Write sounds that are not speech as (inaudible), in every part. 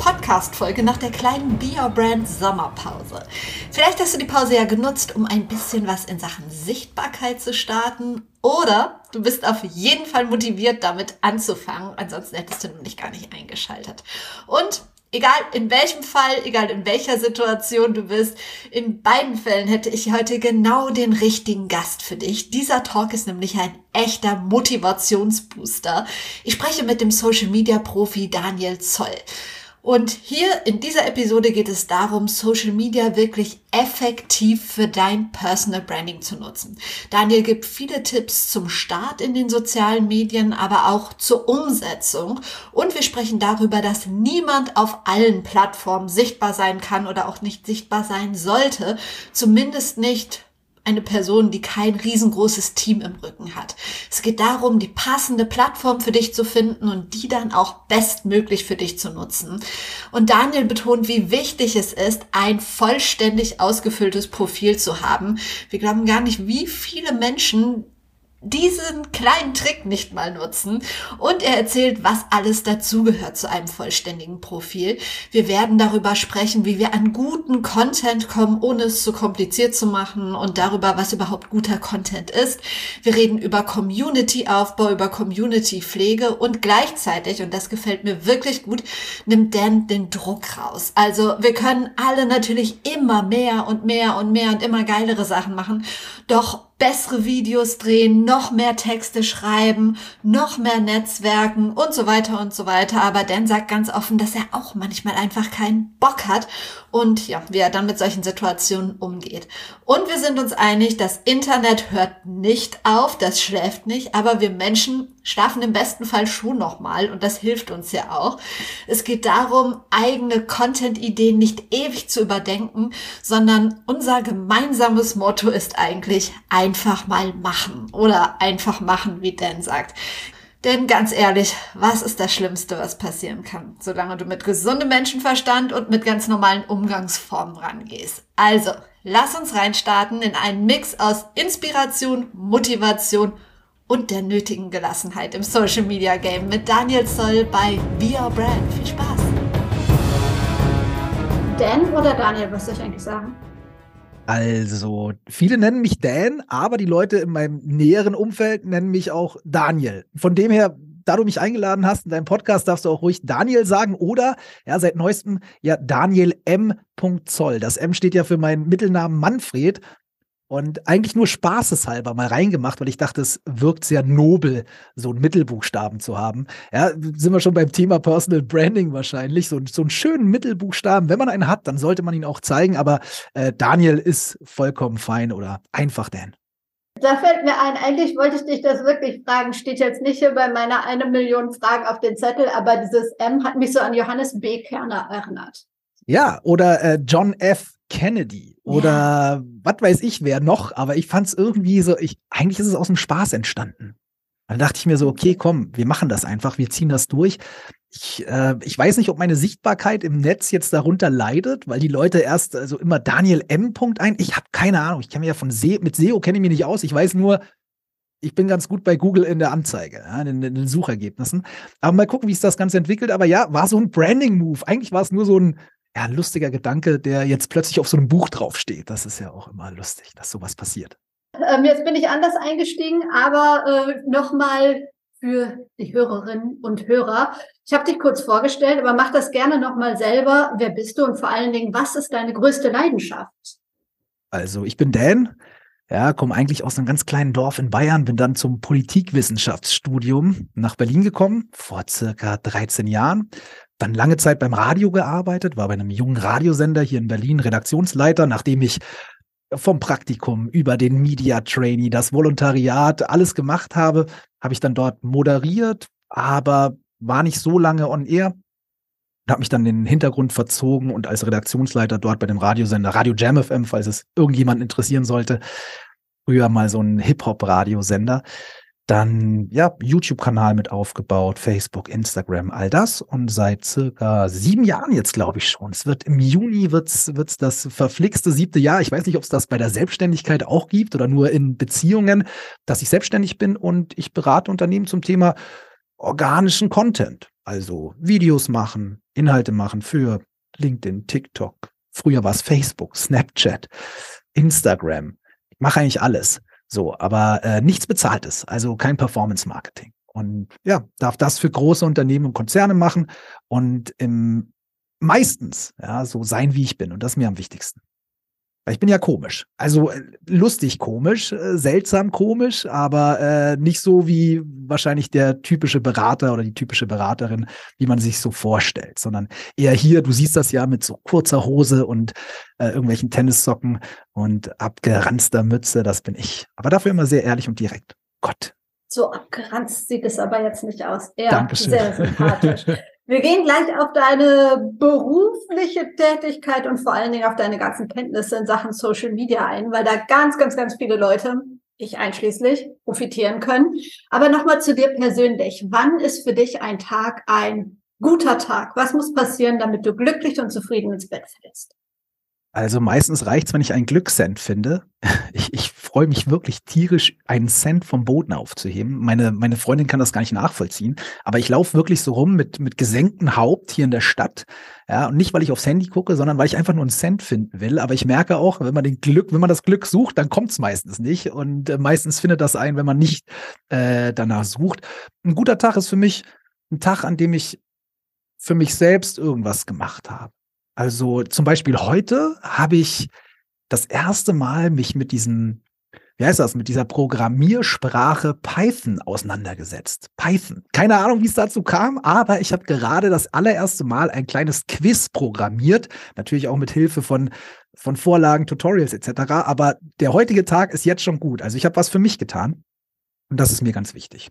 Podcast-Folge nach der kleinen Be Your Brand Sommerpause. Vielleicht hast du die Pause ja genutzt, um ein bisschen was in Sachen Sichtbarkeit zu starten oder du bist auf jeden Fall motiviert, damit anzufangen. Ansonsten hättest du nämlich gar nicht eingeschaltet. Und egal in welchem Fall, egal in welcher Situation du bist, in beiden Fällen hätte ich heute genau den richtigen Gast für dich. Dieser Talk ist nämlich ein echter Motivationsbooster. Ich spreche mit dem Social Media Profi Daniel Zoll. Und hier in dieser Episode geht es darum, Social Media wirklich effektiv für dein Personal Branding zu nutzen. Daniel gibt viele Tipps zum Start in den sozialen Medien, aber auch zur Umsetzung. Und wir sprechen darüber, dass niemand auf allen Plattformen sichtbar sein kann oder auch nicht sichtbar sein sollte. Zumindest nicht eine Person, die kein riesengroßes Team im Rücken hat. Es geht darum, die passende Plattform für dich zu finden und die dann auch bestmöglich für dich zu nutzen. Und Daniel betont, wie wichtig es ist, ein vollständig ausgefülltes Profil zu haben. Wir glauben gar nicht, wie viele Menschen diesen kleinen Trick nicht mal nutzen. Und er erzählt, was alles dazugehört zu einem vollständigen Profil. Wir werden darüber sprechen, wie wir an guten Content kommen, ohne es zu kompliziert zu machen und darüber, was überhaupt guter Content ist. Wir reden über Community-Aufbau, über Community-Pflege und gleichzeitig, und das gefällt mir wirklich gut, nimmt Dan den Druck raus. Also wir können alle natürlich immer mehr und mehr und mehr und immer geilere Sachen machen. Doch bessere Videos drehen, noch mehr Texte schreiben, noch mehr Netzwerken und so weiter und so weiter. Aber Dan sagt ganz offen, dass er auch manchmal einfach keinen Bock hat und ja, wie er dann mit solchen Situationen umgeht. Und wir sind uns einig, das Internet hört nicht auf, das schläft nicht, aber wir Menschen schlafen im besten Fall schon nochmal und das hilft uns ja auch. Es geht darum, eigene Content-Ideen nicht ewig zu überdenken, sondern unser gemeinsames Motto ist eigentlich einfach mal machen oder einfach machen, wie Dan sagt. Denn ganz ehrlich, was ist das Schlimmste, was passieren kann, solange du mit gesundem Menschenverstand und mit ganz normalen Umgangsformen rangehst? Also, lass uns reinstarten in einen Mix aus Inspiration, Motivation und der nötigen Gelassenheit im Social Media Game mit Daniel Zoll bei Be Your Brand. Viel Spaß! Dan oder Daniel, was soll ich eigentlich sagen? Also, viele nennen mich Dan, aber die Leute in meinem näheren Umfeld nennen mich auch Daniel. Von dem her, da du mich eingeladen hast in deinem Podcast, darfst du auch ruhig Daniel sagen oder ja, seit neuestem ja Daniel M. Zoll. Das M steht ja für meinen Mittelnamen Manfred und eigentlich nur spaßeshalber mal reingemacht, weil ich dachte, es wirkt sehr nobel, so einen Mittelbuchstaben zu haben. Ja, sind wir schon beim Thema Personal Branding wahrscheinlich. So, so einen schönen Mittelbuchstaben, wenn man einen hat, dann sollte man ihn auch zeigen. Aber äh, Daniel ist vollkommen fein oder einfach Dan. Da fällt mir ein, eigentlich wollte ich dich das wirklich fragen, steht jetzt nicht hier bei meiner eine Million Fragen auf den Zettel, aber dieses M hat mich so an Johannes B. Kerner erinnert. Ja, oder äh, John F. Kennedy oder ja. was weiß ich wer noch, aber ich fand es irgendwie so, ich, eigentlich ist es aus dem Spaß entstanden. Dann dachte ich mir so, okay, komm, wir machen das einfach, wir ziehen das durch. Ich, äh, ich weiß nicht, ob meine Sichtbarkeit im Netz jetzt darunter leidet, weil die Leute erst also immer Daniel M. ein. Ich habe keine Ahnung. Ich kenne mich ja von Se mit SEO kenne ich mich nicht aus. Ich weiß nur, ich bin ganz gut bei Google in der Anzeige, ja, in, in, den Suchergebnissen. Aber mal gucken, wie sich das Ganze entwickelt. Aber ja, war so ein Branding-Move. Eigentlich war es nur so ein, ja, ein lustiger Gedanke, der jetzt plötzlich auf so einem Buch draufsteht. Das ist ja auch immer lustig, dass sowas passiert. Ähm, jetzt bin ich anders eingestiegen, aber äh, nochmal für die Hörerinnen und Hörer. Ich habe dich kurz vorgestellt, aber mach das gerne nochmal selber. Wer bist du und vor allen Dingen, was ist deine größte Leidenschaft? Also, ich bin Dan. Ja, komme eigentlich aus einem ganz kleinen Dorf in Bayern, bin dann zum Politikwissenschaftsstudium nach Berlin gekommen, vor circa 13 Jahren dann lange Zeit beim Radio gearbeitet, war bei einem jungen Radiosender hier in Berlin Redaktionsleiter, nachdem ich vom Praktikum über den Media Trainee, das Volontariat, alles gemacht habe, habe ich dann dort moderiert, aber war nicht so lange on air. Habe mich dann in den Hintergrund verzogen und als Redaktionsleiter dort bei dem Radiosender Radio Jam FM, falls es irgendjemand interessieren sollte, früher mal so ein Hip-Hop-Radiosender, dann ja YouTube-Kanal mit aufgebaut, Facebook, Instagram, all das und seit circa sieben Jahren jetzt glaube ich schon. Es wird im Juni wird's wird's das verflixte siebte Jahr. Ich weiß nicht, ob es das bei der Selbstständigkeit auch gibt oder nur in Beziehungen, dass ich selbstständig bin und ich berate Unternehmen zum Thema organischen Content, also Videos machen, Inhalte machen für LinkedIn, TikTok. Früher war es Facebook, Snapchat, Instagram. Ich mache eigentlich alles. So, aber äh, nichts bezahltes, also kein Performance Marketing. Und ja, darf das für große Unternehmen und Konzerne machen und im meistens ja so sein, wie ich bin. Und das ist mir am wichtigsten. Weil ich bin ja komisch. Also äh, lustig komisch, äh, seltsam komisch, aber äh, nicht so wie wahrscheinlich der typische Berater oder die typische Beraterin, wie man sich so vorstellt, sondern eher hier, du siehst das ja mit so kurzer Hose und äh, irgendwelchen Tennissocken und abgeranzter Mütze, das bin ich. Aber dafür immer sehr ehrlich und direkt. Gott. So abgeranzt sieht es aber jetzt nicht aus. Eher Dankeschön. sehr sympathisch. (laughs) Wir gehen gleich auf deine berufliche Tätigkeit und vor allen Dingen auf deine ganzen Kenntnisse in Sachen Social Media ein, weil da ganz, ganz, ganz viele Leute, ich einschließlich, profitieren können. Aber nochmal zu dir persönlich. Wann ist für dich ein Tag ein guter Tag? Was muss passieren, damit du glücklich und zufrieden ins Bett fällst? Also meistens reicht's, wenn ich einen Glückscent finde. (laughs) Ich, ich freue mich wirklich tierisch, einen Cent vom Boden aufzuheben. Meine, meine Freundin kann das gar nicht nachvollziehen, aber ich laufe wirklich so rum mit, mit gesenktem Haupt hier in der Stadt. Ja, und nicht, weil ich aufs Handy gucke, sondern weil ich einfach nur einen Cent finden will. Aber ich merke auch, wenn man den Glück, wenn man das Glück sucht, dann kommt's meistens nicht. Und äh, meistens findet das ein, wenn man nicht äh, danach sucht. Ein guter Tag ist für mich ein Tag, an dem ich für mich selbst irgendwas gemacht habe. Also zum Beispiel heute habe ich das erste Mal mich mit diesem, wie heißt das, mit dieser Programmiersprache Python auseinandergesetzt. Python. Keine Ahnung, wie es dazu kam, aber ich habe gerade das allererste Mal ein kleines Quiz programmiert. Natürlich auch mit Hilfe von, von Vorlagen, Tutorials etc. Aber der heutige Tag ist jetzt schon gut. Also ich habe was für mich getan. Und das ist mir ganz wichtig.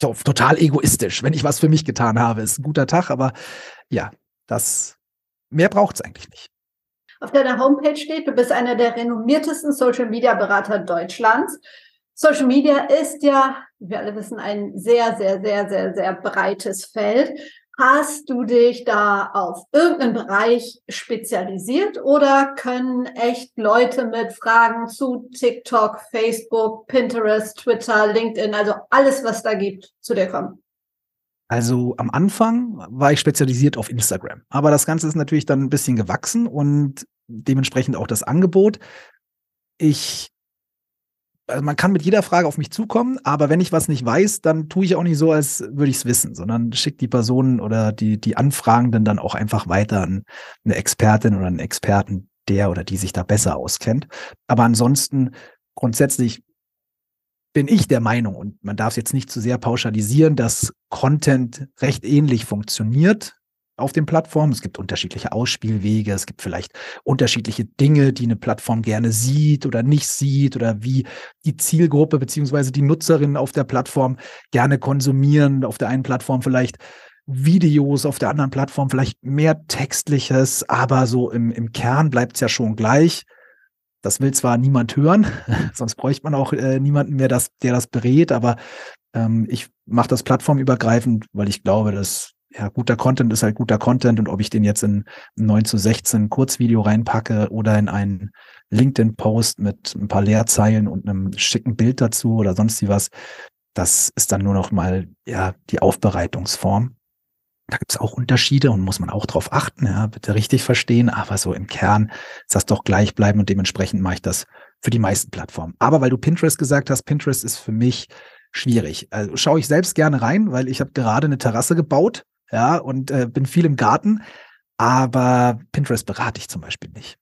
So, total egoistisch. Wenn ich was für mich getan habe, ist ein guter Tag, aber ja, das mehr braucht es eigentlich nicht. Auf deiner Homepage steht, du bist einer der renommiertesten Social Media Berater Deutschlands. Social Media ist ja, wie wir alle wissen, ein sehr, sehr, sehr, sehr, sehr breites Feld. Hast du dich da auf irgendeinen Bereich spezialisiert oder können echt Leute mit Fragen zu TikTok, Facebook, Pinterest, Twitter, LinkedIn, also alles, was da gibt, zu dir kommen? Also am Anfang war ich spezialisiert auf Instagram. Aber das Ganze ist natürlich dann ein bisschen gewachsen und dementsprechend auch das Angebot. Ich, also man kann mit jeder Frage auf mich zukommen, aber wenn ich was nicht weiß, dann tue ich auch nicht so, als würde ich es wissen, sondern schicke die Personen oder die, die Anfragenden dann auch einfach weiter an eine Expertin oder einen Experten, der oder die sich da besser auskennt. Aber ansonsten grundsätzlich bin ich der Meinung, und man darf es jetzt nicht zu sehr pauschalisieren, dass Content recht ähnlich funktioniert auf den Plattformen. Es gibt unterschiedliche Ausspielwege, es gibt vielleicht unterschiedliche Dinge, die eine Plattform gerne sieht oder nicht sieht oder wie die Zielgruppe beziehungsweise die Nutzerinnen auf der Plattform gerne konsumieren. Auf der einen Plattform vielleicht Videos, auf der anderen Plattform vielleicht mehr Textliches, aber so im, im Kern bleibt es ja schon gleich. Das will zwar niemand hören, (laughs) sonst bräuchte man auch äh, niemanden mehr, das, der das berät, aber ähm, ich mache das plattformübergreifend, weil ich glaube, dass ja, guter Content ist halt guter Content und ob ich den jetzt in ein 9 zu 16 Kurzvideo reinpacke oder in einen LinkedIn-Post mit ein paar Leerzeilen und einem schicken Bild dazu oder sonst was, das ist dann nur noch mal ja die Aufbereitungsform. Da gibt es auch Unterschiede und muss man auch drauf achten, ja, bitte richtig verstehen. Aber so im Kern ist das doch gleich bleiben und dementsprechend mache ich das für die meisten Plattformen. Aber weil du Pinterest gesagt hast, Pinterest ist für mich schwierig. Also schaue ich selbst gerne rein, weil ich habe gerade eine Terrasse gebaut, ja, und äh, bin viel im Garten. Aber Pinterest berate ich zum Beispiel nicht.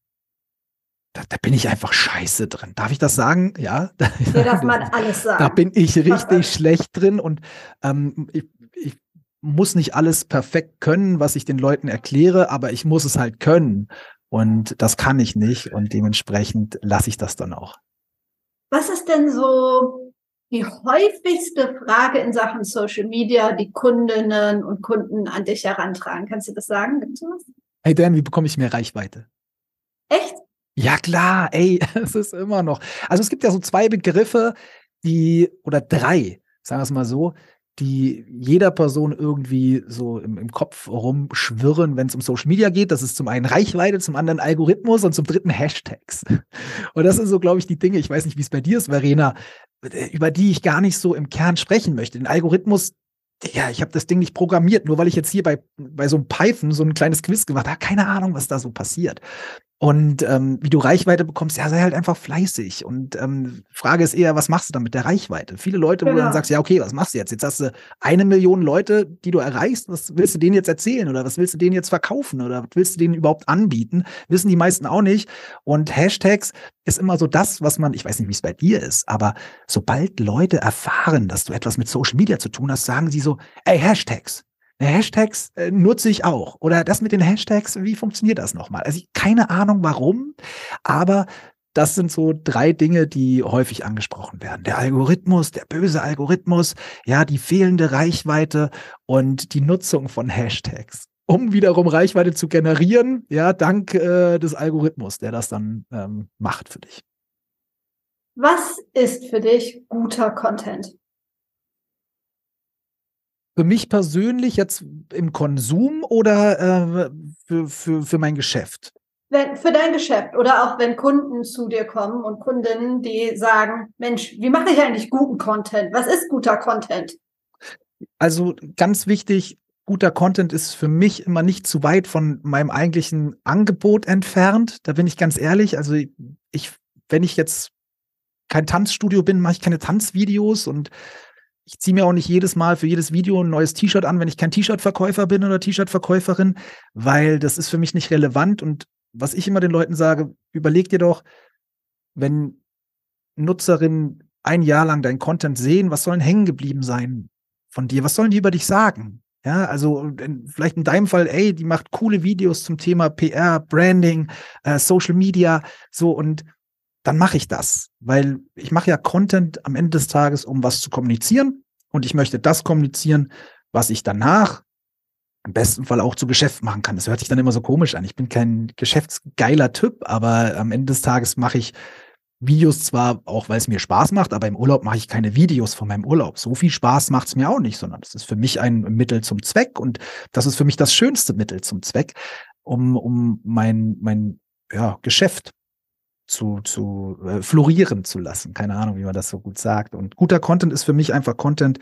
Da, da, bin ich einfach scheiße drin. Darf ich das sagen? Ja. Hier darf man (laughs) alles sagen. Da bin ich richtig schlecht drin und ähm, ich, ich muss nicht alles perfekt können, was ich den Leuten erkläre, aber ich muss es halt können. Und das kann ich nicht und dementsprechend lasse ich das dann auch. Was ist denn so die häufigste Frage in Sachen Social Media, die Kundinnen und Kunden an dich herantragen? Kannst du das sagen? Gibt's was? Hey Dan, wie bekomme ich mehr Reichweite? Echt? Ja klar, ey, (laughs) es ist immer noch. Also es gibt ja so zwei Begriffe, die oder drei, sagen wir es mal so, die jeder Person irgendwie so im, im Kopf rumschwirren, wenn es um Social Media geht. Das ist zum einen Reichweite, zum anderen Algorithmus und zum dritten Hashtags. (laughs) Und das sind so, glaube ich, die Dinge, ich weiß nicht, wie es bei dir ist, Verena, über die ich gar nicht so im Kern sprechen möchte. Den Algorithmus, ja, ich habe das Ding nicht programmiert, nur weil ich jetzt hier bei, bei so einem Python so ein kleines Quiz gemacht habe, keine Ahnung, was da so passiert. Und ähm, wie du Reichweite bekommst, ja, sei halt einfach fleißig. Und ähm, Frage ist eher, was machst du dann mit der Reichweite? Viele Leute, genau. wo du dann genau. sagst, ja, okay, was machst du jetzt? Jetzt hast du eine Million Leute, die du erreichst. Was willst du denen jetzt erzählen? Oder was willst du denen jetzt verkaufen? Oder was willst du denen überhaupt anbieten? Wissen die meisten auch nicht. Und Hashtags ist immer so das, was man, ich weiß nicht, wie es bei dir ist, aber sobald Leute erfahren, dass du etwas mit Social Media zu tun hast, sagen sie so, ey, Hashtags. Hashtags äh, nutze ich auch. Oder das mit den Hashtags, wie funktioniert das nochmal? Also ich, keine Ahnung warum, aber das sind so drei Dinge, die häufig angesprochen werden. Der Algorithmus, der böse Algorithmus, ja, die fehlende Reichweite und die Nutzung von Hashtags, um wiederum Reichweite zu generieren, ja, dank äh, des Algorithmus, der das dann ähm, macht für dich. Was ist für dich guter Content? Für mich persönlich jetzt im Konsum oder äh, für, für, für mein Geschäft? Wenn, für dein Geschäft oder auch wenn Kunden zu dir kommen und Kundinnen, die sagen, Mensch, wie mache ich eigentlich guten Content? Was ist guter Content? Also ganz wichtig, guter Content ist für mich immer nicht zu weit von meinem eigentlichen Angebot entfernt. Da bin ich ganz ehrlich. Also ich, wenn ich jetzt kein Tanzstudio bin, mache ich keine Tanzvideos und ich ziehe mir auch nicht jedes Mal für jedes Video ein neues T-Shirt an, wenn ich kein T-Shirt-Verkäufer bin oder T-Shirt-Verkäuferin, weil das ist für mich nicht relevant. Und was ich immer den Leuten sage, überleg dir doch, wenn Nutzerinnen ein Jahr lang dein Content sehen, was sollen hängen geblieben sein von dir? Was sollen die über dich sagen? Ja, also in, vielleicht in deinem Fall, ey, die macht coole Videos zum Thema PR, Branding, äh, Social Media, so und dann mache ich das, weil ich mache ja Content am Ende des Tages, um was zu kommunizieren und ich möchte das kommunizieren, was ich danach im besten Fall auch zu Geschäft machen kann. Das hört sich dann immer so komisch an. Ich bin kein geschäftsgeiler Typ, aber am Ende des Tages mache ich Videos zwar auch, weil es mir Spaß macht, aber im Urlaub mache ich keine Videos von meinem Urlaub. So viel Spaß macht es mir auch nicht, sondern es ist für mich ein Mittel zum Zweck und das ist für mich das schönste Mittel zum Zweck, um, um mein, mein ja, Geschäft zu, zu äh, florieren zu lassen. Keine Ahnung, wie man das so gut sagt. Und guter Content ist für mich einfach Content,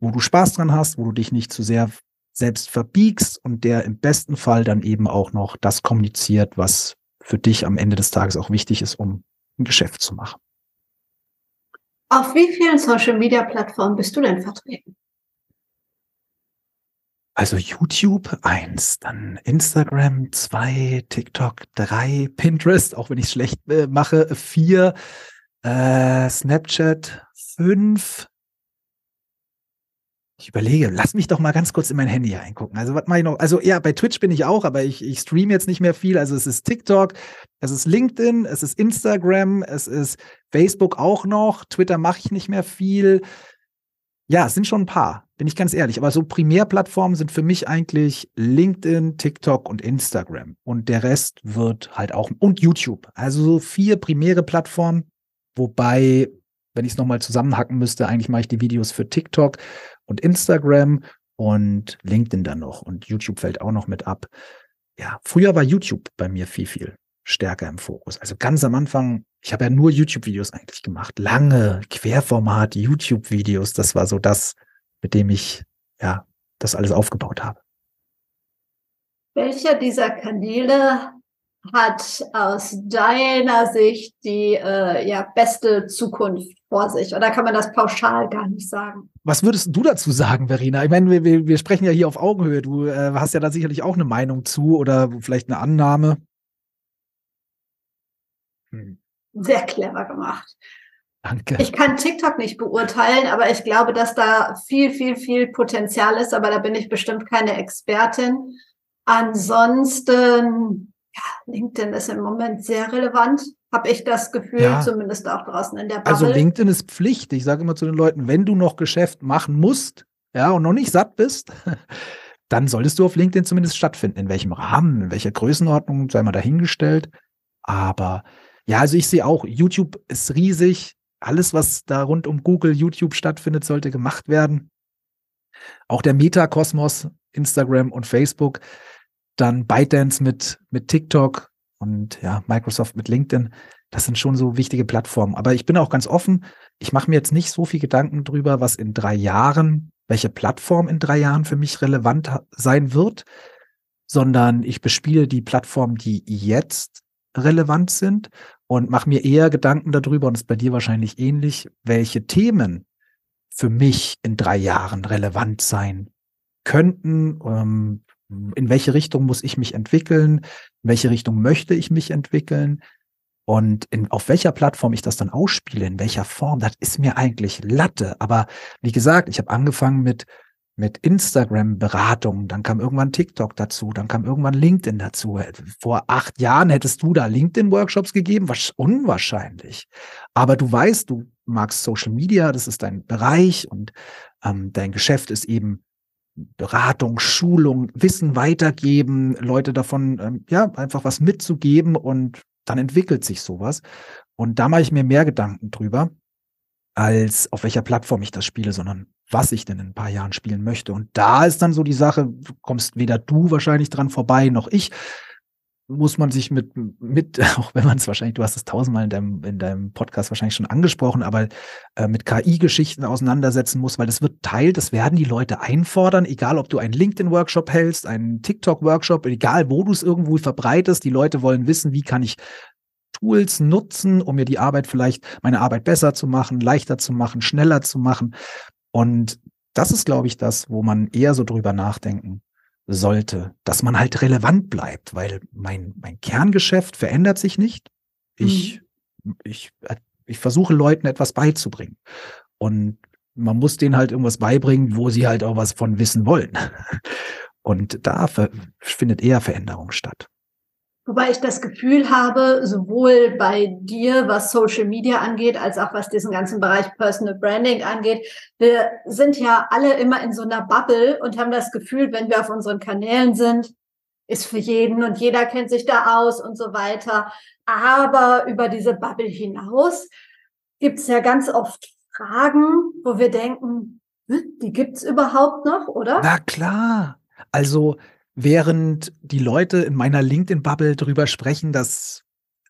wo du Spaß dran hast, wo du dich nicht zu sehr selbst verbiegst und der im besten Fall dann eben auch noch das kommuniziert, was für dich am Ende des Tages auch wichtig ist, um ein Geschäft zu machen. Auf wie vielen Social Media Plattformen bist du denn vertreten? Also YouTube eins, dann Instagram zwei, TikTok drei, Pinterest, auch wenn ich es schlecht äh, mache, vier, äh, Snapchat fünf. Ich überlege, lass mich doch mal ganz kurz in mein Handy reingucken. Also was mache ich noch? Also ja, bei Twitch bin ich auch, aber ich, ich stream jetzt nicht mehr viel. Also es ist TikTok, es ist LinkedIn, es ist Instagram, es ist Facebook auch noch. Twitter mache ich nicht mehr viel. Ja, es sind schon ein paar, bin ich ganz ehrlich. Aber so Primärplattformen sind für mich eigentlich LinkedIn, TikTok und Instagram. Und der Rest wird halt auch, und YouTube. Also so vier primäre Plattformen. Wobei, wenn ich es nochmal zusammenhacken müsste, eigentlich mache ich die Videos für TikTok und Instagram und LinkedIn dann noch. Und YouTube fällt auch noch mit ab. Ja, früher war YouTube bei mir viel, viel stärker im Fokus. Also ganz am Anfang, ich habe ja nur YouTube-Videos eigentlich gemacht. Lange Querformat YouTube-Videos. Das war so das, mit dem ich ja das alles aufgebaut habe. Welcher dieser Kanäle hat aus deiner Sicht die äh, ja, beste Zukunft vor sich? Oder kann man das pauschal gar nicht sagen? Was würdest du dazu sagen, Verena? Ich meine, wir, wir sprechen ja hier auf Augenhöhe. Du äh, hast ja da sicherlich auch eine Meinung zu oder vielleicht eine Annahme. Hm. Sehr clever gemacht. Danke. Ich kann TikTok nicht beurteilen, aber ich glaube, dass da viel, viel, viel Potenzial ist, aber da bin ich bestimmt keine Expertin. Ansonsten, ja, LinkedIn ist im Moment sehr relevant, habe ich das Gefühl, ja. zumindest auch draußen in der Bubble. Also LinkedIn ist Pflicht. Ich sage immer zu den Leuten, wenn du noch Geschäft machen musst, ja, und noch nicht satt bist, (laughs) dann solltest du auf LinkedIn zumindest stattfinden. In welchem Rahmen, in welcher Größenordnung, sei mal dahingestellt. Aber ja, also ich sehe auch, YouTube ist riesig. Alles, was da rund um Google, YouTube stattfindet, sollte gemacht werden. Auch der Metakosmos, Instagram und Facebook, dann ByteDance mit, mit TikTok und ja, Microsoft mit LinkedIn. Das sind schon so wichtige Plattformen. Aber ich bin auch ganz offen. Ich mache mir jetzt nicht so viel Gedanken drüber, was in drei Jahren, welche Plattform in drei Jahren für mich relevant sein wird, sondern ich bespiele die Plattformen, die jetzt relevant sind und mache mir eher Gedanken darüber, und es ist bei dir wahrscheinlich ähnlich, welche Themen für mich in drei Jahren relevant sein könnten, ähm, in welche Richtung muss ich mich entwickeln, in welche Richtung möchte ich mich entwickeln? Und in, auf welcher Plattform ich das dann ausspiele, in welcher Form, das ist mir eigentlich Latte. Aber wie gesagt, ich habe angefangen mit mit Instagram-Beratungen, dann kam irgendwann TikTok dazu, dann kam irgendwann LinkedIn dazu. Vor acht Jahren hättest du da LinkedIn-Workshops gegeben? Was unwahrscheinlich. Aber du weißt, du magst Social Media, das ist dein Bereich und ähm, dein Geschäft ist eben Beratung, Schulung, Wissen weitergeben, Leute davon, ähm, ja, einfach was mitzugeben und dann entwickelt sich sowas. Und da mache ich mir mehr Gedanken drüber, als auf welcher Plattform ich das spiele, sondern was ich denn in ein paar Jahren spielen möchte. Und da ist dann so die Sache, kommst weder du wahrscheinlich dran vorbei, noch ich. Muss man sich mit, mit, (laughs) auch wenn man es wahrscheinlich, du hast es tausendmal in deinem, in deinem Podcast wahrscheinlich schon angesprochen, aber äh, mit KI-Geschichten auseinandersetzen muss, weil das wird Teil, das werden die Leute einfordern, egal ob du einen LinkedIn-Workshop hältst, einen TikTok-Workshop, egal wo du es irgendwo verbreitest, die Leute wollen wissen, wie kann ich Tools nutzen, um mir die Arbeit vielleicht, meine Arbeit besser zu machen, leichter zu machen, schneller zu machen. Und das ist, glaube ich, das, wo man eher so drüber nachdenken sollte, dass man halt relevant bleibt, weil mein, mein Kerngeschäft verändert sich nicht. Ich, mhm. ich, ich versuche Leuten etwas beizubringen. Und man muss denen halt irgendwas beibringen, wo sie halt auch was von wissen wollen. (laughs) Und da findet eher Veränderung statt. Wobei ich das Gefühl habe, sowohl bei dir, was Social Media angeht, als auch was diesen ganzen Bereich Personal Branding angeht, wir sind ja alle immer in so einer Bubble und haben das Gefühl, wenn wir auf unseren Kanälen sind, ist für jeden und jeder kennt sich da aus und so weiter. Aber über diese Bubble hinaus gibt es ja ganz oft Fragen, wo wir denken, hm, die gibt's überhaupt noch, oder? Na klar. Also während die Leute in meiner LinkedIn-Bubble drüber sprechen, dass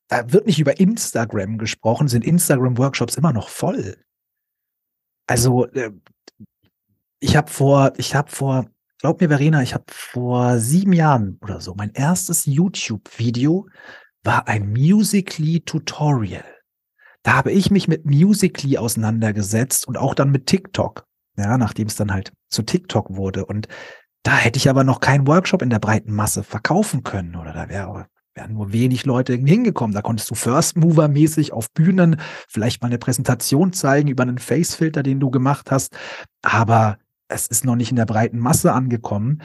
da wird nicht über Instagram gesprochen, sind Instagram-Workshops immer noch voll. Also äh, ich habe vor, ich habe vor, glaub mir, Verena, ich habe vor sieben Jahren oder so mein erstes YouTube-Video war ein Musically-Tutorial. Da habe ich mich mit Musically auseinandergesetzt und auch dann mit TikTok. Ja, nachdem es dann halt zu TikTok wurde. Und da hätte ich aber noch keinen Workshop in der breiten Masse verkaufen können oder da wäre wären nur wenig Leute hingekommen. Da konntest du First Mover mäßig auf Bühnen vielleicht mal eine Präsentation zeigen über einen Facefilter, den du gemacht hast. Aber es ist noch nicht in der breiten Masse angekommen.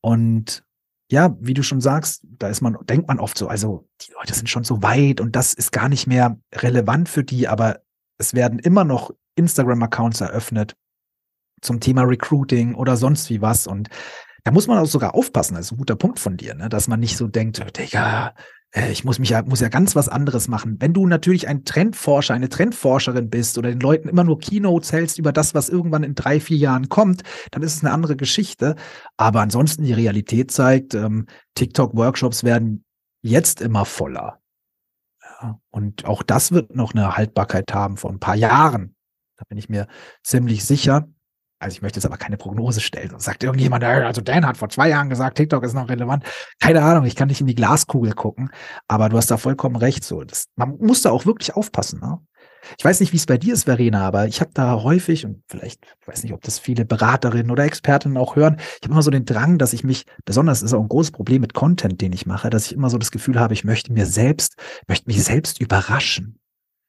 Und ja, wie du schon sagst, da ist man, denkt man oft so, also die Leute sind schon so weit und das ist gar nicht mehr relevant für die, aber es werden immer noch Instagram-Accounts eröffnet, zum Thema Recruiting oder sonst wie was. Und da muss man auch sogar aufpassen, das ist ein guter Punkt von dir, ne? dass man nicht so denkt, Digga, äh, ich muss mich ja, muss ja ganz was anderes machen. Wenn du natürlich ein Trendforscher, eine Trendforscherin bist oder den Leuten immer nur Keynotes hältst über das, was irgendwann in drei, vier Jahren kommt, dann ist es eine andere Geschichte. Aber ansonsten die Realität zeigt, ähm, TikTok-Workshops werden jetzt immer voller. Ja, und auch das wird noch eine Haltbarkeit haben von ein paar Jahren. Da bin ich mir ziemlich sicher also ich möchte jetzt aber keine Prognose stellen. Und sagt irgendjemand, also Dan hat vor zwei Jahren gesagt, TikTok ist noch relevant. Keine Ahnung, ich kann nicht in die Glaskugel gucken, aber du hast da vollkommen recht. So, das, man muss da auch wirklich aufpassen. Ne? Ich weiß nicht, wie es bei dir ist, Verena, aber ich habe da häufig, und vielleicht, ich weiß nicht, ob das viele Beraterinnen oder Expertinnen auch hören, ich habe immer so den Drang, dass ich mich, besonders ist auch ein großes Problem mit Content, den ich mache, dass ich immer so das Gefühl habe, ich möchte mir selbst, möchte mich selbst überraschen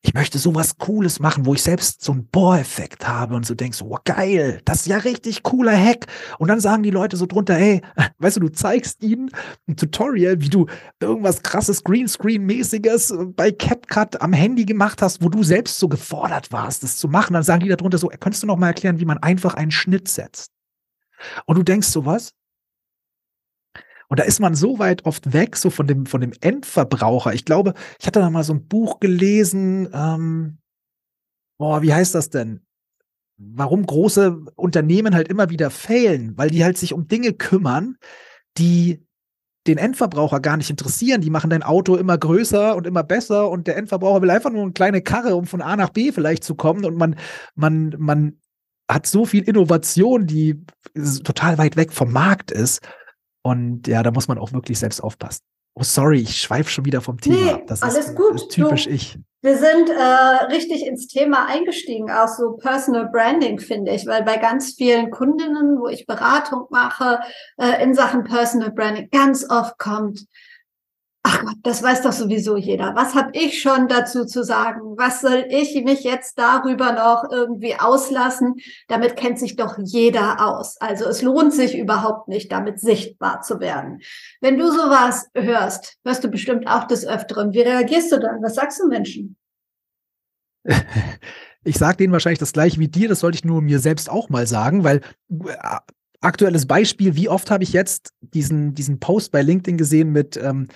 ich möchte sowas Cooles machen, wo ich selbst so einen Bohreffekt habe und so denkst, oh geil, das ist ja richtig cooler Hack. Und dann sagen die Leute so drunter, hey, (laughs) weißt du, du zeigst ihnen ein Tutorial, wie du irgendwas krasses Greenscreen-mäßiges bei CapCut am Handy gemacht hast, wo du selbst so gefordert warst, das zu machen. Dann sagen die darunter so, könntest du noch mal erklären, wie man einfach einen Schnitt setzt? Und du denkst so, was? Und da ist man so weit oft weg, so von dem, von dem Endverbraucher. Ich glaube, ich hatte da mal so ein Buch gelesen, ähm, boah, wie heißt das denn? Warum große Unternehmen halt immer wieder failen, weil die halt sich um Dinge kümmern, die den Endverbraucher gar nicht interessieren. Die machen dein Auto immer größer und immer besser und der Endverbraucher will einfach nur eine kleine Karre, um von A nach B vielleicht zu kommen und man, man, man hat so viel Innovation, die total weit weg vom Markt ist. Und ja, da muss man auch wirklich selbst aufpassen. Oh, sorry, ich schweife schon wieder vom Thema. Nee, das alles ist, gut. Ist typisch du, ich. Wir sind äh, richtig ins Thema eingestiegen, auch so Personal Branding, finde ich, weil bei ganz vielen Kundinnen, wo ich Beratung mache äh, in Sachen Personal Branding, ganz oft kommt, ach Gott, das weiß doch sowieso jeder. Was habe ich schon dazu zu sagen? Was soll ich mich jetzt darüber noch irgendwie auslassen? Damit kennt sich doch jeder aus. Also es lohnt sich überhaupt nicht, damit sichtbar zu werden. Wenn du sowas hörst, hörst du bestimmt auch des Öfteren. Wie reagierst du dann? Was sagst du Menschen? (laughs) Ich sage denen wahrscheinlich das gleiche wie dir, das sollte ich nur mir selbst auch mal sagen, weil äh, aktuelles Beispiel, wie oft habe ich jetzt diesen, diesen Post bei LinkedIn gesehen mit ähm,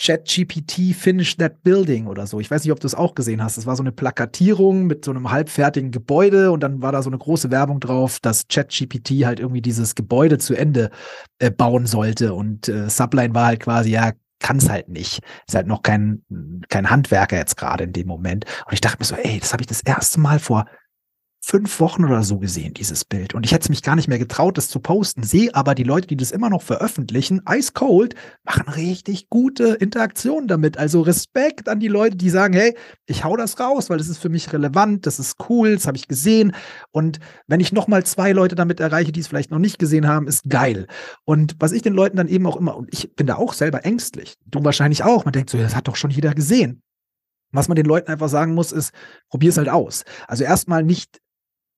ChatGPT Finish That Building oder so. Ich weiß nicht, ob du es auch gesehen hast. Das war so eine Plakatierung mit so einem halbfertigen Gebäude und dann war da so eine große Werbung drauf, dass ChatGPT halt irgendwie dieses Gebäude zu Ende äh, bauen sollte. Und äh, Subline war halt quasi, ja, kann es halt nicht. Ist halt noch kein, kein Handwerker jetzt gerade in dem Moment. Und ich dachte mir so, ey, das habe ich das erste Mal vor fünf Wochen oder so gesehen, dieses Bild. Und ich hätte es mich gar nicht mehr getraut, das zu posten. Sehe aber die Leute, die das immer noch veröffentlichen, ice cold, machen richtig gute Interaktionen damit. Also Respekt an die Leute, die sagen, hey, ich hau das raus, weil das ist für mich relevant, das ist cool, das habe ich gesehen. Und wenn ich nochmal zwei Leute damit erreiche, die es vielleicht noch nicht gesehen haben, ist geil. Und was ich den Leuten dann eben auch immer, und ich bin da auch selber ängstlich, du wahrscheinlich auch, man denkt so, das hat doch schon jeder gesehen. Was man den Leuten einfach sagen muss, ist, probier es halt aus. Also erstmal nicht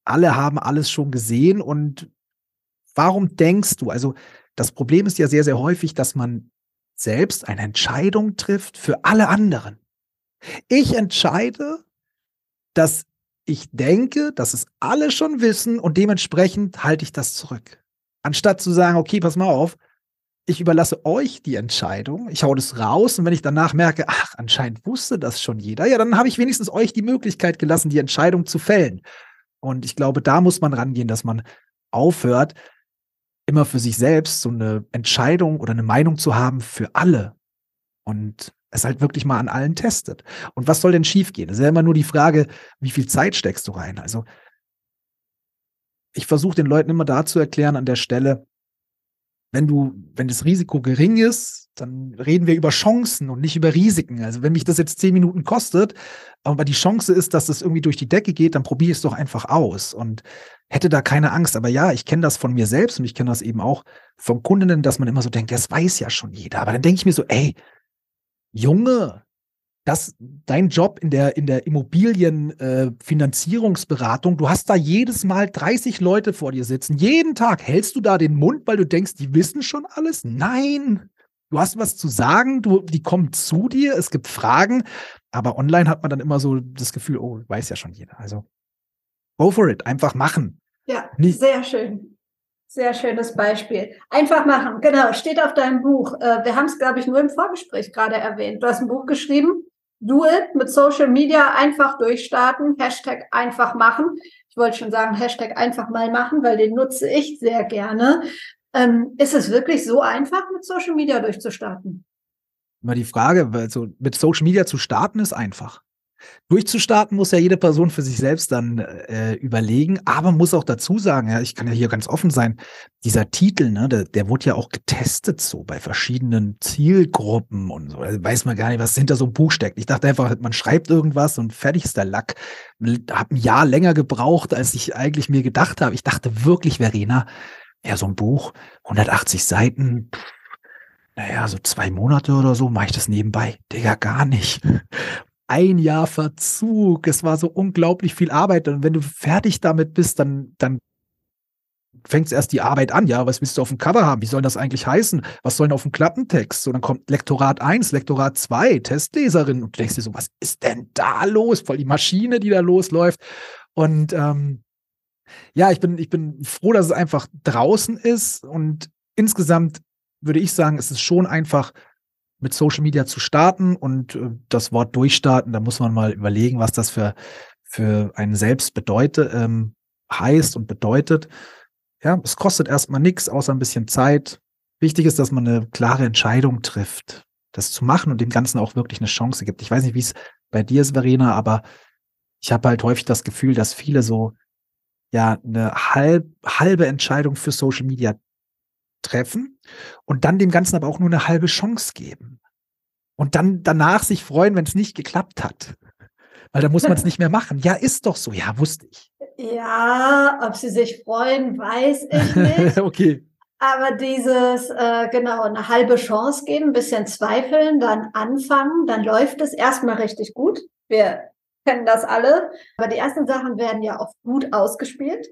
alle haben alles schon gesehen und warum denkst du, also das Problem ist ja sehr, sehr häufig, dass man selbst eine Entscheidung trifft für alle anderen. Ich entscheide, dass ich denke, dass es alle schon wissen und dementsprechend halte ich das zurück. Anstatt zu sagen, okay, pass mal auf, ich überlasse euch die Entscheidung, ich hau das raus und wenn ich danach merke, ach, anscheinend wusste das schon jeder, ja, dann habe ich wenigstens euch die Möglichkeit gelassen, die Entscheidung zu fällen. Und ich glaube, da muss man rangehen, dass man aufhört, immer für sich selbst so eine Entscheidung oder eine Meinung zu haben für alle. Und es halt wirklich mal an allen testet. Und was soll denn schiefgehen? Das ist ja immer nur die Frage, wie viel Zeit steckst du rein? Also, ich versuche den Leuten immer da zu erklären an der Stelle, wenn du, wenn das Risiko gering ist, dann reden wir über Chancen und nicht über Risiken. Also wenn mich das jetzt zehn Minuten kostet, aber die Chance ist, dass das irgendwie durch die Decke geht, dann probiere ich es doch einfach aus und hätte da keine Angst. Aber ja, ich kenne das von mir selbst und ich kenne das eben auch von Kundinnen, dass man immer so denkt, das weiß ja schon jeder. Aber dann denke ich mir so, ey, Junge, dass dein Job in der, in der Immobilienfinanzierungsberatung, äh, du hast da jedes Mal 30 Leute vor dir sitzen. Jeden Tag hältst du da den Mund, weil du denkst, die wissen schon alles? Nein. Du hast was zu sagen, du, die kommen zu dir, es gibt Fragen, aber online hat man dann immer so das Gefühl, oh, weiß ja schon jeder. Also go for it, einfach machen. Ja, Nicht sehr schön. Sehr schönes Beispiel. Einfach machen, genau, steht auf deinem Buch. Äh, wir haben es, glaube ich, nur im Vorgespräch gerade erwähnt. Du hast ein Buch geschrieben, Do It mit Social Media einfach durchstarten, Hashtag einfach machen. Ich wollte schon sagen, Hashtag einfach mal machen, weil den nutze ich sehr gerne. Ähm, ist es wirklich so einfach, mit Social Media durchzustarten? Immer die Frage, also mit Social Media zu starten ist einfach. Durchzustarten muss ja jede Person für sich selbst dann äh, überlegen, aber muss auch dazu sagen, ja, ich kann ja hier ganz offen sein, dieser Titel, ne, der, der wurde ja auch getestet so bei verschiedenen Zielgruppen und so. Also weiß man gar nicht, was hinter so einem Buch steckt. Ich dachte einfach, man schreibt irgendwas und fertig ist der Lack. Hab ein Jahr länger gebraucht, als ich eigentlich mir gedacht habe. Ich dachte wirklich, Verena, ja, so ein Buch, 180 Seiten, naja, so zwei Monate oder so mache ich das nebenbei. Digga, gar nicht ein Jahr Verzug. Es war so unglaublich viel Arbeit. Und wenn du fertig damit bist, dann, dann fängt erst die Arbeit an. Ja, was willst du auf dem Cover haben? Wie soll das eigentlich heißen? Was soll denn auf dem Klappentext? So, dann kommt Lektorat 1, Lektorat 2, Testleserin. Und du denkst dir so, was ist denn da los? Voll die Maschine, die da losläuft. Und ähm, ja, ich bin, ich bin froh, dass es einfach draußen ist. Und insgesamt würde ich sagen, es ist schon einfach mit Social Media zu starten und äh, das Wort durchstarten, da muss man mal überlegen, was das für, für einen selbst bedeutet, ähm, heißt und bedeutet, ja, es kostet erstmal nichts, außer ein bisschen Zeit. Wichtig ist, dass man eine klare Entscheidung trifft, das zu machen und dem Ganzen auch wirklich eine Chance gibt. Ich weiß nicht, wie es bei dir ist, Verena, aber ich habe halt häufig das Gefühl, dass viele so ja eine halb, halbe Entscheidung für Social Media treffen und dann dem Ganzen aber auch nur eine halbe Chance geben. Und dann danach sich freuen, wenn es nicht geklappt hat. Weil da muss man es nicht mehr machen. Ja, ist doch so. Ja, wusste ich. Ja, ob sie sich freuen, weiß ich nicht. (laughs) okay. Aber dieses, äh, genau, eine halbe Chance geben, ein bisschen zweifeln, dann anfangen, dann läuft es erstmal richtig gut. Wir kennen das alle. Aber die ersten Sachen werden ja oft gut ausgespielt.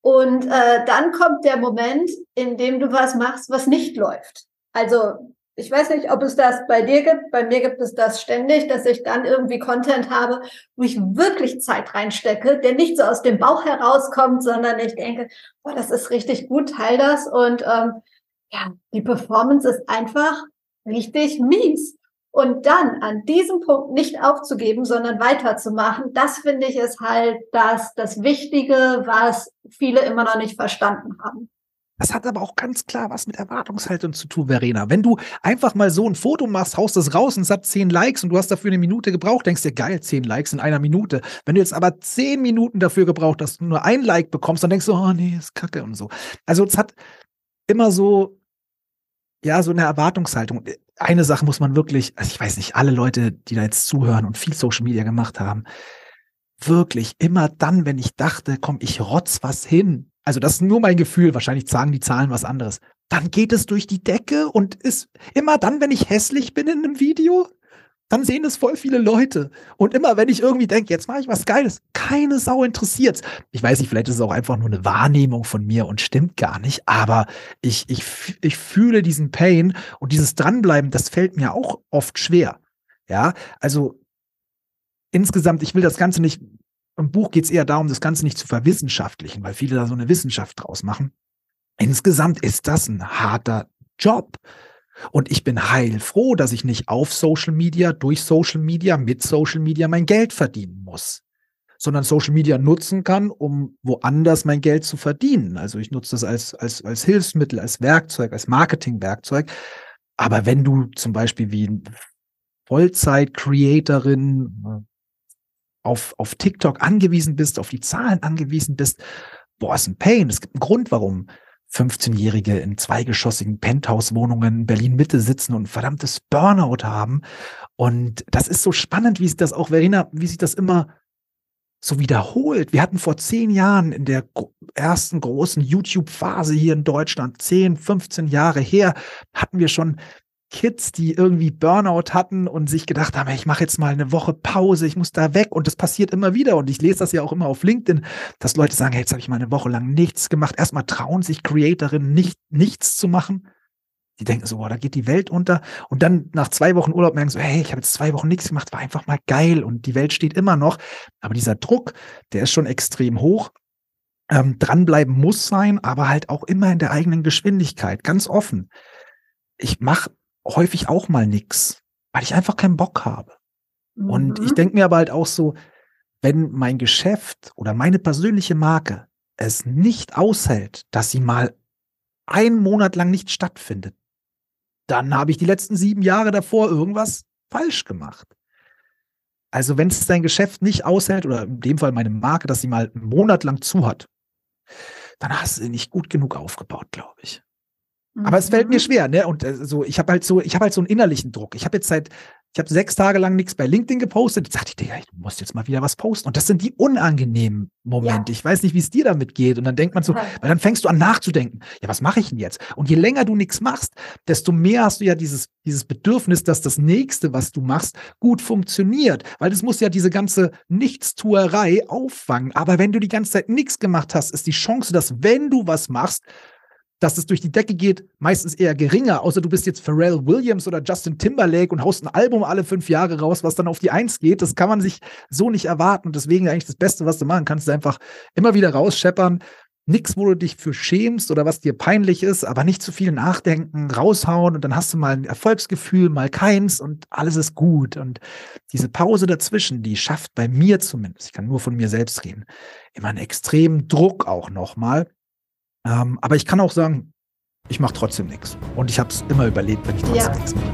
Und äh, dann kommt der Moment, in dem du was machst, was nicht läuft. Also ich weiß nicht, ob es das bei dir gibt. Bei mir gibt es das ständig, dass ich dann irgendwie Content habe, wo ich wirklich Zeit reinstecke, der nicht so aus dem Bauch herauskommt, sondern ich denke, boah, das ist richtig gut, teil das. Und ähm, ja, die Performance ist einfach richtig mies. Und dann an diesem Punkt nicht aufzugeben, sondern weiterzumachen, das finde ich ist halt das, das Wichtige, was viele immer noch nicht verstanden haben. Das hat aber auch ganz klar was mit Erwartungshaltung zu tun, Verena. Wenn du einfach mal so ein Foto machst, haust es raus und es hat zehn Likes und du hast dafür eine Minute gebraucht, denkst dir, geil, zehn Likes in einer Minute. Wenn du jetzt aber zehn Minuten dafür gebraucht hast und nur ein Like bekommst, dann denkst du, oh nee, ist kacke und so. Also es hat immer so, ja, so eine Erwartungshaltung. Eine Sache muss man wirklich, also ich weiß nicht, alle Leute, die da jetzt zuhören und viel Social Media gemacht haben, wirklich immer dann, wenn ich dachte, komm, ich rotz was hin, also das ist nur mein Gefühl, wahrscheinlich sagen die Zahlen was anderes. Dann geht es durch die Decke und ist immer dann, wenn ich hässlich bin in einem Video, dann sehen es voll viele Leute. Und immer, wenn ich irgendwie denke, jetzt mache ich was Geiles, keine Sau interessiert's. Ich weiß nicht, vielleicht ist es auch einfach nur eine Wahrnehmung von mir und stimmt gar nicht, aber ich, ich, ich fühle diesen Pain und dieses Dranbleiben, das fällt mir auch oft schwer. Ja, also insgesamt, ich will das Ganze nicht im Buch geht es eher darum, das Ganze nicht zu verwissenschaftlichen, weil viele da so eine Wissenschaft draus machen. Insgesamt ist das ein harter Job. Und ich bin heilfroh, dass ich nicht auf Social Media, durch Social Media, mit Social Media mein Geld verdienen muss, sondern Social Media nutzen kann, um woanders mein Geld zu verdienen. Also ich nutze das als, als, als Hilfsmittel, als Werkzeug, als Marketingwerkzeug. Aber wenn du zum Beispiel wie Vollzeit-Creatorin, auf, auf TikTok angewiesen bist, auf die Zahlen angewiesen bist, boah, ist ein Pain. Es gibt einen Grund, warum 15-Jährige in zweigeschossigen Penthouse-Wohnungen Berlin-Mitte sitzen und verdammtes Burnout haben. Und das ist so spannend, wie sich das auch, Verena, wie sich das immer so wiederholt. Wir hatten vor zehn Jahren in der ersten großen YouTube-Phase hier in Deutschland, 10, 15 Jahre her, hatten wir schon Kids, die irgendwie Burnout hatten und sich gedacht haben, ich mache jetzt mal eine Woche Pause, ich muss da weg und das passiert immer wieder und ich lese das ja auch immer auf LinkedIn, dass Leute sagen, hey, jetzt habe ich mal eine Woche lang nichts gemacht. Erstmal trauen sich Creatorinnen nicht nichts zu machen. Die denken so, boah, da geht die Welt unter und dann nach zwei Wochen Urlaub merken so, hey, ich habe jetzt zwei Wochen nichts gemacht, war einfach mal geil und die Welt steht immer noch. Aber dieser Druck, der ist schon extrem hoch. Ähm, dranbleiben muss sein, aber halt auch immer in der eigenen Geschwindigkeit, ganz offen. Ich mache häufig auch mal nix, weil ich einfach keinen Bock habe. Mhm. Und ich mhm. denke mir aber halt auch so, wenn mein Geschäft oder meine persönliche Marke es nicht aushält, dass sie mal einen Monat lang nicht stattfindet, dann habe ich die letzten sieben Jahre davor irgendwas falsch gemacht. Also wenn es dein Geschäft nicht aushält, oder in dem Fall meine Marke, dass sie mal einen Monat lang zu hat, dann hast du sie nicht gut genug aufgebaut, glaube ich. Aber es fällt mir mhm. schwer, ne? Und äh, so, ich habe halt so, ich habe halt so einen innerlichen Druck. Ich habe jetzt seit, ich habe sechs Tage lang nichts bei LinkedIn gepostet. Jetzt dachte ich, Digga, ich muss jetzt mal wieder was posten. Und das sind die unangenehmen Momente. Ja. Ich weiß nicht, wie es dir damit geht. Und dann denkt man so, weil dann fängst du an nachzudenken. Ja, was mache ich denn jetzt? Und je länger du nichts machst, desto mehr hast du ja dieses, dieses Bedürfnis, dass das nächste, was du machst, gut funktioniert. Weil das muss ja diese ganze Nichtstuerei auffangen. Aber wenn du die ganze Zeit nichts gemacht hast, ist die Chance, dass wenn du was machst, dass es durch die Decke geht, meistens eher geringer, außer du bist jetzt Pharrell Williams oder Justin Timberlake und haust ein Album alle fünf Jahre raus, was dann auf die Eins geht. Das kann man sich so nicht erwarten. Und deswegen eigentlich das Beste, was du machen kannst, ist einfach immer wieder rausscheppern Nix, wo du dich für schämst oder was dir peinlich ist, aber nicht zu viel nachdenken, raushauen und dann hast du mal ein Erfolgsgefühl, mal keins und alles ist gut. Und diese Pause dazwischen, die schafft bei mir zumindest, ich kann nur von mir selbst reden, immer einen extremen Druck auch nochmal. Ähm, aber ich kann auch sagen, ich mache trotzdem nichts. Und ich habe es immer überlebt, wenn ich trotzdem Ja. nichts mache.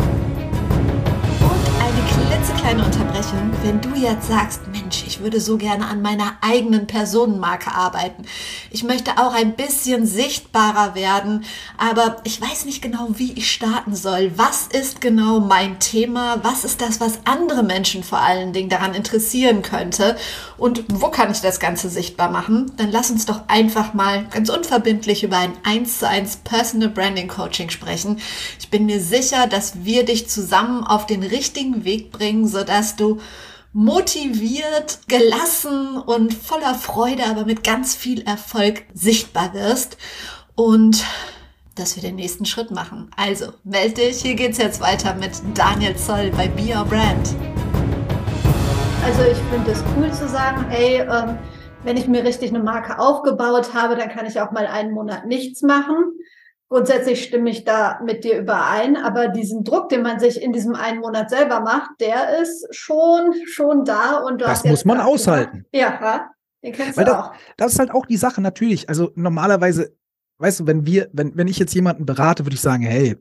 Eine klitzekleine Unterbrechung. Wenn du jetzt sagst, Mensch, ich würde so gerne an meiner eigenen Personenmarke arbeiten. Ich möchte auch ein bisschen sichtbarer werden, aber ich weiß nicht genau, wie ich starten soll. Was ist genau mein Thema? Was ist das, was andere Menschen vor allen Dingen daran interessieren könnte? Und wo kann ich das Ganze sichtbar machen? Dann lass uns doch einfach mal ganz unverbindlich über ein 1 zu 1 Personal Branding Coaching sprechen. Ich bin mir sicher, dass wir dich zusammen auf den richtigen Weg bringen, sodass du motiviert, gelassen und voller Freude, aber mit ganz viel Erfolg sichtbar wirst und dass wir den nächsten Schritt machen. Also, melde dich, hier geht's jetzt weiter mit Daniel Zoll bei Be Your Brand. Also ich finde es cool zu sagen, hey, ähm, wenn ich mir richtig eine Marke aufgebaut habe, dann kann ich auch mal einen Monat nichts machen. Grundsätzlich stimme ich da mit dir überein, aber diesen Druck, den man sich in diesem einen Monat selber macht, der ist schon, schon da. Und du Das muss man gerade aushalten. gesagt- Ja, den kennst Weil du da- auch. Das ist halt auch die Sache, natürlich. Also normalerweise, weißt du, wenn wir, wenn, wenn ich jetzt jemanden berate, würde ich sagen, hey,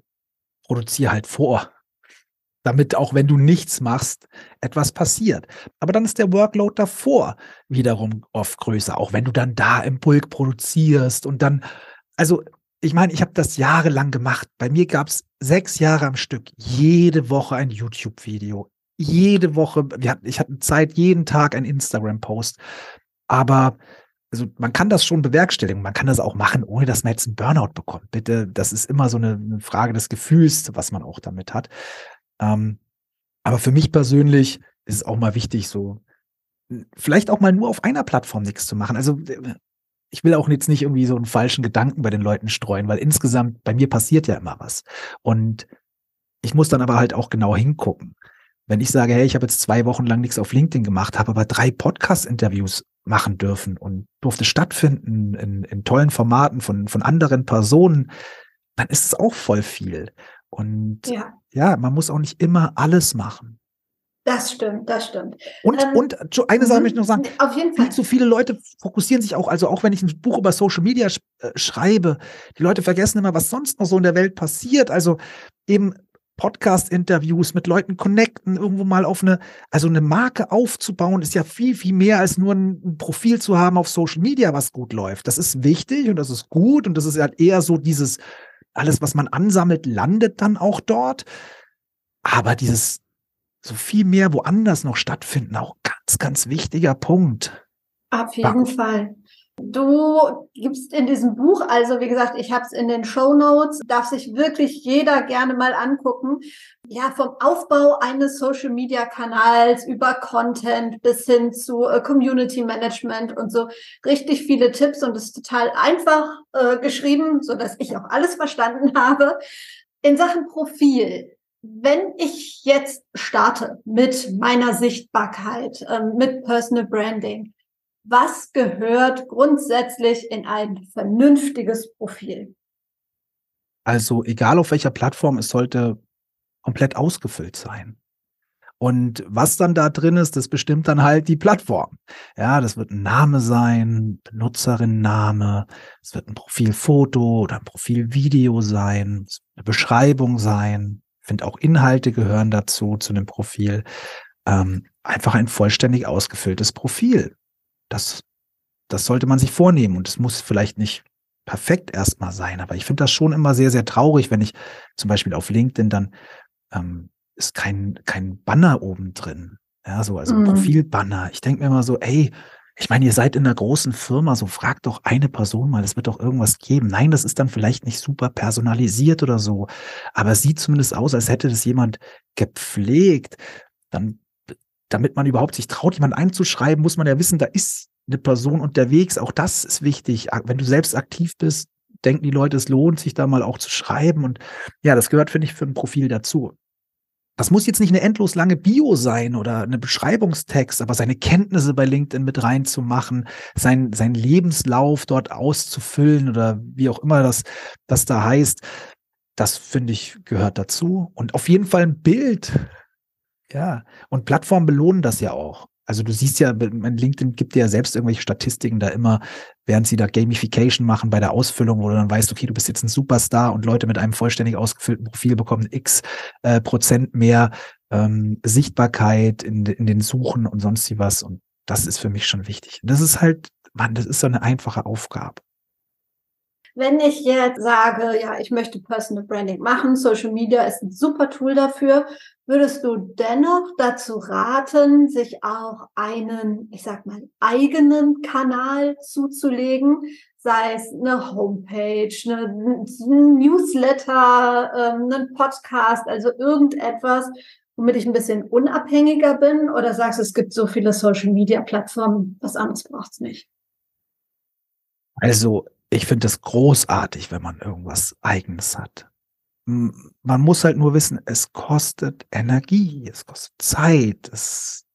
produziere halt vor. Damit auch wenn du nichts machst, etwas passiert. Aber dann ist der Workload davor wiederum oft größer, auch wenn du dann da im Pulk produzierst und dann, also ich meine, ich habe das jahrelang gemacht. Bei mir gab es sechs Jahre am Stück, jede Woche ein YouTube-Video. Jede Woche, hatten, ich hatte Zeit, jeden Tag ein Instagram-Post. Aber also man kann das schon bewerkstelligen, man kann das auch machen, ohne dass man jetzt einen Burnout bekommt. Bitte, das ist immer so eine, eine Frage des Gefühls, was man auch damit hat. Ähm, aber für mich persönlich ist es auch mal wichtig, so vielleicht auch mal nur auf einer Plattform nichts zu machen. Also äh, ich will auch jetzt nicht irgendwie so einen falschen Gedanken bei den Leuten streuen, weil insgesamt bei mir passiert ja immer was. Und ich muss dann aber halt auch genau hingucken. Wenn ich sage, hey, ich habe jetzt zwei Wochen lang nichts auf LinkedIn gemacht, habe aber drei Podcast-Interviews machen dürfen und durfte stattfinden in, in tollen Formaten von, von anderen Personen, dann ist es auch voll viel. Und Ja, ja, man muss auch nicht immer alles machen. Das stimmt, das stimmt. Und, Ähm, und eine Sache Mhm. möchte ich noch sagen. Auf jeden Fall. Viel zu viele Leute fokussieren sich auch, also auch wenn ich ein Buch über Social Media sch äh, schreibe, die Leute vergessen immer, was sonst noch so in der Welt passiert. Also eben Podcast-Interviews mit Leuten connecten, irgendwo mal auf eine, also eine Marke aufzubauen, ist ja viel, viel mehr als nur ein, ein Profil zu haben auf Social Media, was gut läuft. Das ist wichtig und das ist gut und das ist halt eher so dieses, alles, was man ansammelt, landet dann auch dort. Aber dieses so viel mehr woanders noch stattfinden, auch ganz, ganz wichtiger Punkt. Auf jeden Fall. Du gibst in diesem Buch, also wie gesagt, ich habe es in den Show Notes, darf sich wirklich jeder gerne mal angucken. Ja, vom Aufbau eines Social Media Kanals über Content bis hin zu äh, Community Management und so richtig viele Tipps und es ist total einfach äh, geschrieben, so dass ich auch alles verstanden (laughs) habe. In Sachen Profil, wenn ich jetzt starte mit meiner Sichtbarkeit, ähm, mit Personal Branding, was gehört grundsätzlich in ein vernünftiges Profil? Also egal auf welcher Plattform, es sollte komplett ausgefüllt sein. Und was dann da drin ist, das bestimmt dann halt die Plattform. Ja, das wird ein Name sein, Benutzerinnenname, es wird ein Profilfoto oder ein Profilvideo sein, eine Beschreibung sein. Ich finde auch Inhalte gehören dazu, zu dem Profil. Ähm, einfach ein vollständig ausgefülltes Profil. Das, das sollte man sich vornehmen und es muss vielleicht nicht perfekt erstmal sein, aber ich finde das schon immer sehr, sehr traurig, wenn ich zum Beispiel auf LinkedIn dann ähm, ist kein, kein Banner oben drin. Ja, so, also ein Mhm. Profilbanner. Ich denke mir immer so, ey, ich meine, ihr seid in einer großen Firma, so fragt doch eine Person mal, es wird doch irgendwas geben. Nein, das ist dann vielleicht nicht super personalisiert oder so, aber sieht zumindest aus, als hätte das jemand gepflegt. Dann, damit man überhaupt sich traut, jemanden einzuschreiben, muss man ja wissen, da ist eine Person unterwegs. Auch das ist wichtig. Wenn du selbst aktiv bist, denken die Leute, es lohnt sich da mal auch zu schreiben. Und ja, das gehört, finde ich, für ein Profil dazu. Das muss jetzt nicht eine endlos lange Bio sein oder eine Beschreibungstext, aber seine Kenntnisse bei LinkedIn mit reinzumachen, sein, sein Lebenslauf dort auszufüllen oder wie auch immer das, das da heißt, das finde ich gehört dazu. Und auf jeden Fall ein Bild. Ja, und Plattformen belohnen das ja auch. Also du siehst ja, mein LinkedIn gibt dir ja selbst irgendwelche Statistiken da immer, während sie da Gamification machen bei der Ausfüllung, wo du dann weißt, okay, du bist jetzt ein Superstar und Leute mit einem vollständig ausgefüllten Profil bekommen x äh, Prozent mehr ähm, Sichtbarkeit in, in den Suchen und sonst was. Und das ist für mich schon wichtig. Das ist halt, Mann, das ist so eine einfache Aufgabe. Wenn ich jetzt sage, ja, ich möchte Personal Branding machen, Social Media ist ein super Tool dafür, würdest du dennoch dazu raten, sich auch einen, ich sag mal, eigenen Kanal zuzulegen, sei es eine Homepage, eine, ein Newsletter, ähm, einen Podcast, also irgendetwas, womit ich ein bisschen unabhängiger bin? Oder sagst du, es gibt so viele Social-Media-Plattformen, was anderes braucht es nicht? Also ich finde es großartig, wenn man irgendwas Eigenes hat. Man muss halt nur wissen, es kostet Energie, es kostet Zeit. Es,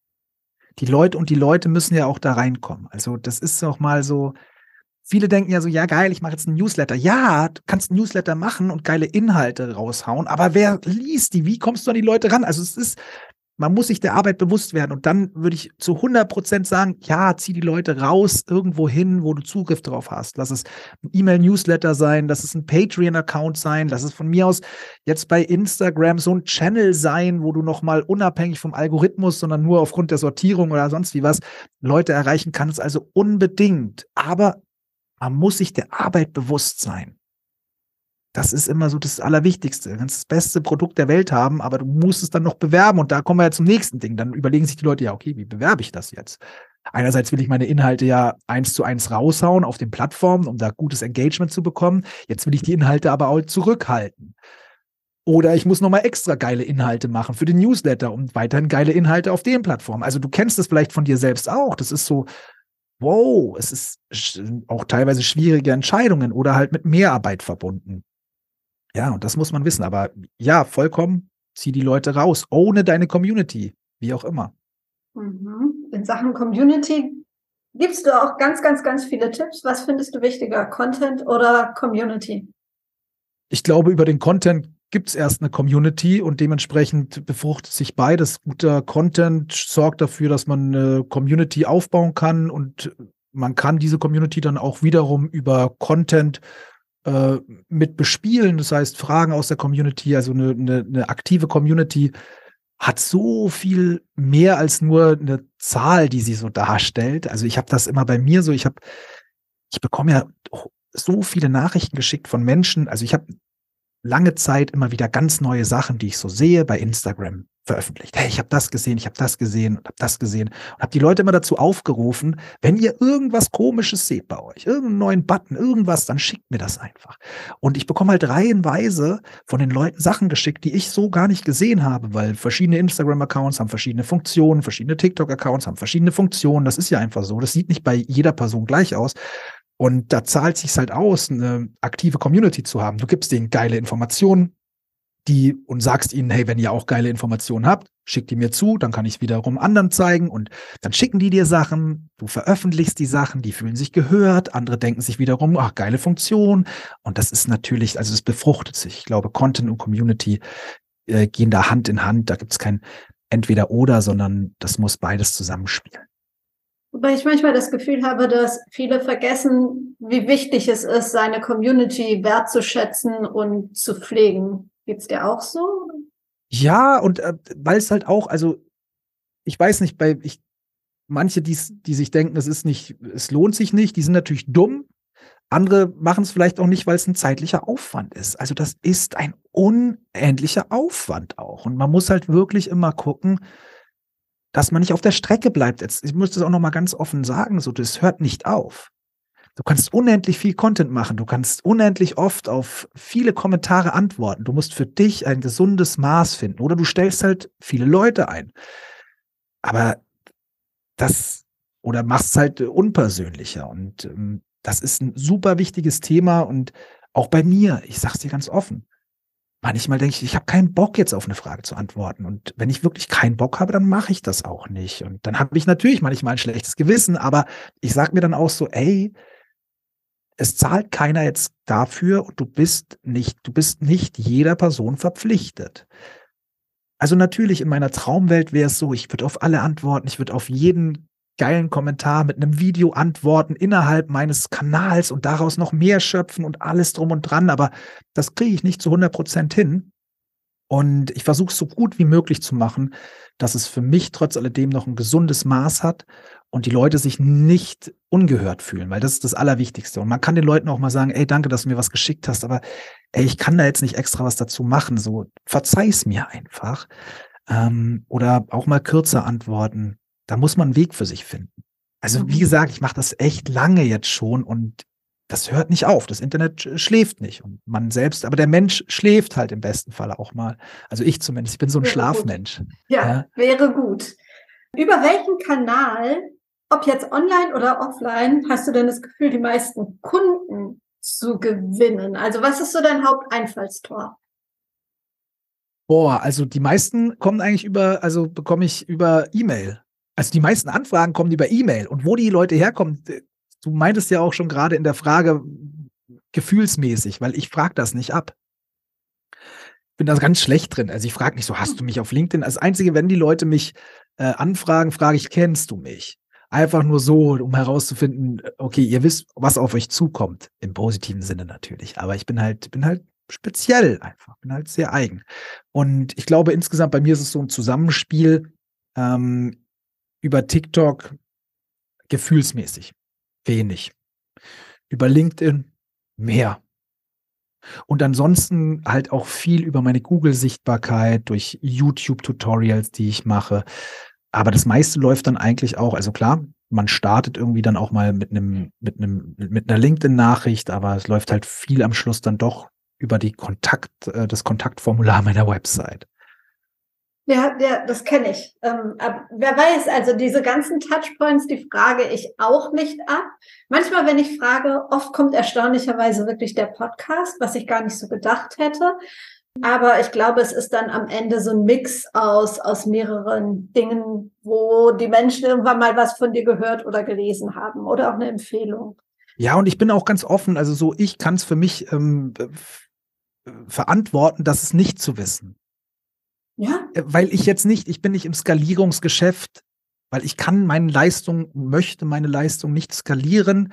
die Leute und die Leute müssen ja auch da reinkommen. Also das ist auch mal so. Viele denken ja so, ja geil, ich mache jetzt einen Newsletter. Ja, du kannst einen Newsletter machen und geile Inhalte raushauen, aber wer liest die? Wie kommst du an die Leute ran? Also es ist, man muss sich der Arbeit bewusst werden. Und dann würde ich zu 100 Prozent sagen, ja, zieh die Leute raus irgendwo hin, wo du Zugriff drauf hast. Lass es ein E-Mail-Newsletter sein, lass es ein Patreon-Account sein, lass es von mir aus jetzt bei Instagram so ein Channel sein, wo du nochmal unabhängig vom Algorithmus, sondern nur aufgrund der Sortierung oder sonst wie was Leute erreichen kannst. Also unbedingt. Aber man muss sich der Arbeit bewusst sein. Das ist immer so das Allerwichtigste. Du kannst das beste Produkt der Welt haben, aber du musst es dann noch bewerben. Und da kommen wir ja zum nächsten Ding. Dann überlegen sich die Leute, ja, okay, wie bewerbe ich das jetzt? Einerseits will ich meine Inhalte ja eins zu eins raushauen auf den Plattformen, um da gutes Engagement zu bekommen. Jetzt will ich die Inhalte aber auch zurückhalten. Oder ich muss nochmal extra geile Inhalte machen für den Newsletter und weiterhin geile Inhalte auf den Plattformen. Also du kennst das vielleicht von dir selbst auch. Das ist so, wow, es ist auch teilweise schwierige Entscheidungen oder halt mit Mehrarbeit verbunden. Ja, und das muss man wissen. Aber ja, vollkommen, zieh die Leute raus, ohne deine Community, wie auch immer. Mhm. In Sachen Community gibst du auch ganz, ganz, ganz viele Tipps. Was findest du wichtiger, Content oder Community? Ich glaube, über den Content gibt es erst eine Community und dementsprechend befruchtet sich beides. Guter Content sorgt dafür, dass man eine Community aufbauen kann und man kann diese Community dann auch wiederum über Content äh, mit bespielen. Das heißt, Fragen aus der Community, also eine, eine, eine aktive Community hat so viel mehr als nur eine Zahl, die sie so darstellt. Also ich habe das immer bei mir so, ich habe, ich bekomme ja so viele Nachrichten geschickt von Menschen. Also ich habe lange Zeit immer wieder ganz neue Sachen, die ich so sehe bei Instagram veröffentlicht. Hey, ich habe das gesehen, ich habe das gesehen und habe das gesehen und habe die Leute immer dazu aufgerufen, wenn ihr irgendwas komisches seht bei euch, irgendeinen neuen Button, irgendwas, dann schickt mir das einfach. Und ich bekomme halt reihenweise von den Leuten Sachen geschickt, die ich so gar nicht gesehen habe, weil verschiedene Instagram Accounts haben verschiedene Funktionen, verschiedene TikTok Accounts haben verschiedene Funktionen, das ist ja einfach so. Das sieht nicht bei jeder Person gleich aus. Und da zahlt sich halt aus, eine aktive Community zu haben. Du gibst denen geile Informationen, die und sagst ihnen, hey, wenn ihr auch geile Informationen habt, schickt die mir zu, dann kann ich wiederum anderen zeigen und dann schicken die dir Sachen, du veröffentlichst die Sachen, die fühlen sich gehört, andere denken sich wiederum, ach, geile Funktion und das ist natürlich, also es befruchtet sich. Ich glaube, Content und Community äh, gehen da Hand in Hand, da gibt es kein entweder oder, sondern das muss beides zusammenspielen. Wobei ich manchmal das Gefühl habe, dass viele vergessen, wie wichtig es ist, seine Community wertzuschätzen und zu pflegen. Geht's dir auch so? Ja, und äh, weil es halt auch, also ich weiß nicht, bei ich, manche, die's, die sich denken, es ist nicht, es lohnt sich nicht, die sind natürlich dumm. Andere machen es vielleicht auch nicht, weil es ein zeitlicher Aufwand ist. Also das ist ein unendlicher Aufwand auch. Und man muss halt wirklich immer gucken, dass man nicht auf der Strecke bleibt. Jetzt, ich muss das auch noch mal ganz offen sagen, so das hört nicht auf. Du kannst unendlich viel Content machen. Du kannst unendlich oft auf viele Kommentare antworten. Du musst für dich ein gesundes Maß finden. Oder du stellst halt viele Leute ein. Aber das, oder machst es halt unpersönlicher. Und ähm, das ist ein super wichtiges Thema. Und auch bei mir, ich sag's dir ganz offen, manchmal denke ich, ich habe keinen Bock jetzt auf eine Frage zu antworten. Und wenn ich wirklich keinen Bock habe, dann mache ich das auch nicht. Und dann habe ich natürlich manchmal ein schlechtes Gewissen, aber ich sage mir dann auch so, ey, es zahlt keiner jetzt dafür und du bist nicht, du bist nicht jeder Person verpflichtet. Also natürlich in meiner Traumwelt wäre es so, ich würde auf alle antworten, ich würde auf jeden geilen Kommentar mit einem Video antworten innerhalb meines Kanals und daraus noch mehr schöpfen und alles drum und dran. Aber das kriege ich nicht zu 100 Prozent hin. Und ich versuche es so gut wie möglich zu machen, dass es für mich trotz alledem noch ein gesundes Maß hat und die Leute sich nicht ungehört fühlen, weil das ist das Allerwichtigste. Und man kann den Leuten auch mal sagen, ey, danke, dass du mir was geschickt hast, aber ey, ich kann da jetzt nicht extra was dazu machen. So, verzeih's mir einfach. Ähm, oder auch mal kürzer antworten da muss man einen Weg für sich finden. Also wie mhm. gesagt, ich mache das echt lange jetzt schon und das hört nicht auf. Das Internet schläft nicht und man selbst, aber der Mensch schläft halt im besten Fall auch mal. Also ich zumindest, ich bin so ein wäre Schlafmensch. Ja, ja, wäre gut. Über welchen Kanal, ob jetzt online oder offline, hast du denn das Gefühl, die meisten Kunden zu gewinnen? Also was ist so dein Haupteinfallstor? Boah, also die meisten kommen eigentlich über, also bekomme ich über E-Mail. Also die meisten Anfragen kommen über E-Mail. Und wo die Leute herkommen, du meintest ja auch schon gerade in der Frage gefühlsmäßig, weil ich frage das nicht ab. Ich bin da ganz schlecht drin. Also ich frage nicht so, hast du mich auf LinkedIn? Das Einzige, wenn die Leute mich äh, anfragen, frage ich, kennst du mich? Einfach nur so, um herauszufinden, okay, ihr wisst, was auf euch zukommt. Im positiven Sinne natürlich. Aber ich bin halt, bin halt speziell einfach, bin halt sehr eigen. Und ich glaube, insgesamt bei mir ist es so ein Zusammenspiel. Ähm, über TikTok gefühlsmäßig wenig. Über LinkedIn mehr. Und ansonsten halt auch viel über meine Google-Sichtbarkeit, durch YouTube-Tutorials, die ich mache. Aber das meiste läuft dann eigentlich auch, also klar, man startet irgendwie dann auch mal mit einem, mit einem, mit einer LinkedIn-Nachricht, aber es läuft halt viel am Schluss dann doch über die Kontakt, äh, das Kontaktformular meiner Website. Ja, ja, das kenne ich. Ähm, wer weiß, also diese ganzen Touchpoints, die frage ich auch nicht ab. Manchmal, wenn ich frage, oft kommt erstaunlicherweise wirklich der Podcast, was ich gar nicht so gedacht hätte. Aber ich glaube, es ist dann am Ende so ein Mix aus, aus mehreren Dingen, wo die Menschen irgendwann mal was von dir gehört oder gelesen haben oder auch eine Empfehlung. Ja, und ich bin auch ganz offen. Also so, ich kann es für mich ähm, verantworten, das es nicht zu wissen. Ja. Äh, weil ich jetzt nicht, ich bin nicht im Skalierungsgeschäft, weil ich kann meine Leistung, möchte meine Leistung nicht skalieren.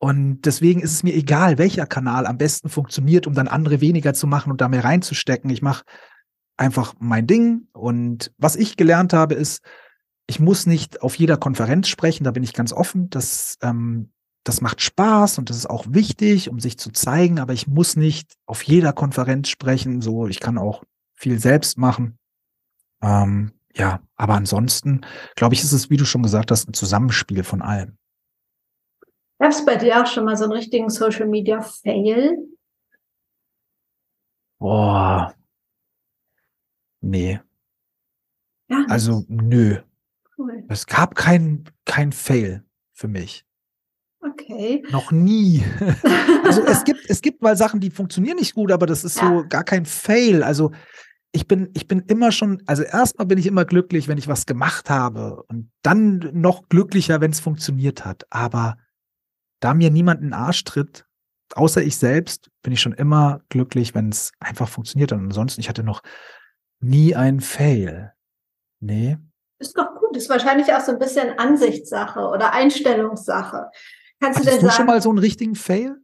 Und deswegen ist es mir egal, welcher Kanal am besten funktioniert, um dann andere weniger zu machen und da mehr reinzustecken. Ich mache einfach mein Ding. Und was ich gelernt habe, ist, ich muss nicht auf jeder Konferenz sprechen, da bin ich ganz offen. Das, ähm, das macht Spaß und das ist auch wichtig, um sich zu zeigen, aber ich muss nicht auf jeder Konferenz sprechen. So, ich kann auch viel selbst machen. Ähm, ja, aber ansonsten, glaube ich, ist es, wie du schon gesagt hast, ein Zusammenspiel von allem. Gab es bei dir auch schon mal so einen richtigen Social Media Fail? Boah. Nee. Ja. Also, nö. Cool. Es gab kein, kein Fail für mich. Okay. Noch nie. (laughs) also es gibt, es gibt mal Sachen, die funktionieren nicht gut, aber das ist ja. so gar kein Fail. Also ich bin, ich bin immer schon, also erstmal bin ich immer glücklich, wenn ich was gemacht habe und dann noch glücklicher, wenn es funktioniert hat. Aber da mir niemand in den Arsch tritt, außer ich selbst, bin ich schon immer glücklich, wenn es einfach funktioniert. Und ansonsten, ich hatte noch nie einen Fail. Nee. Ist doch gut. Ist wahrscheinlich auch so ein bisschen Ansichtssache oder Einstellungssache. Kannst Hattest du denn du sagen, schon mal so einen richtigen Fail?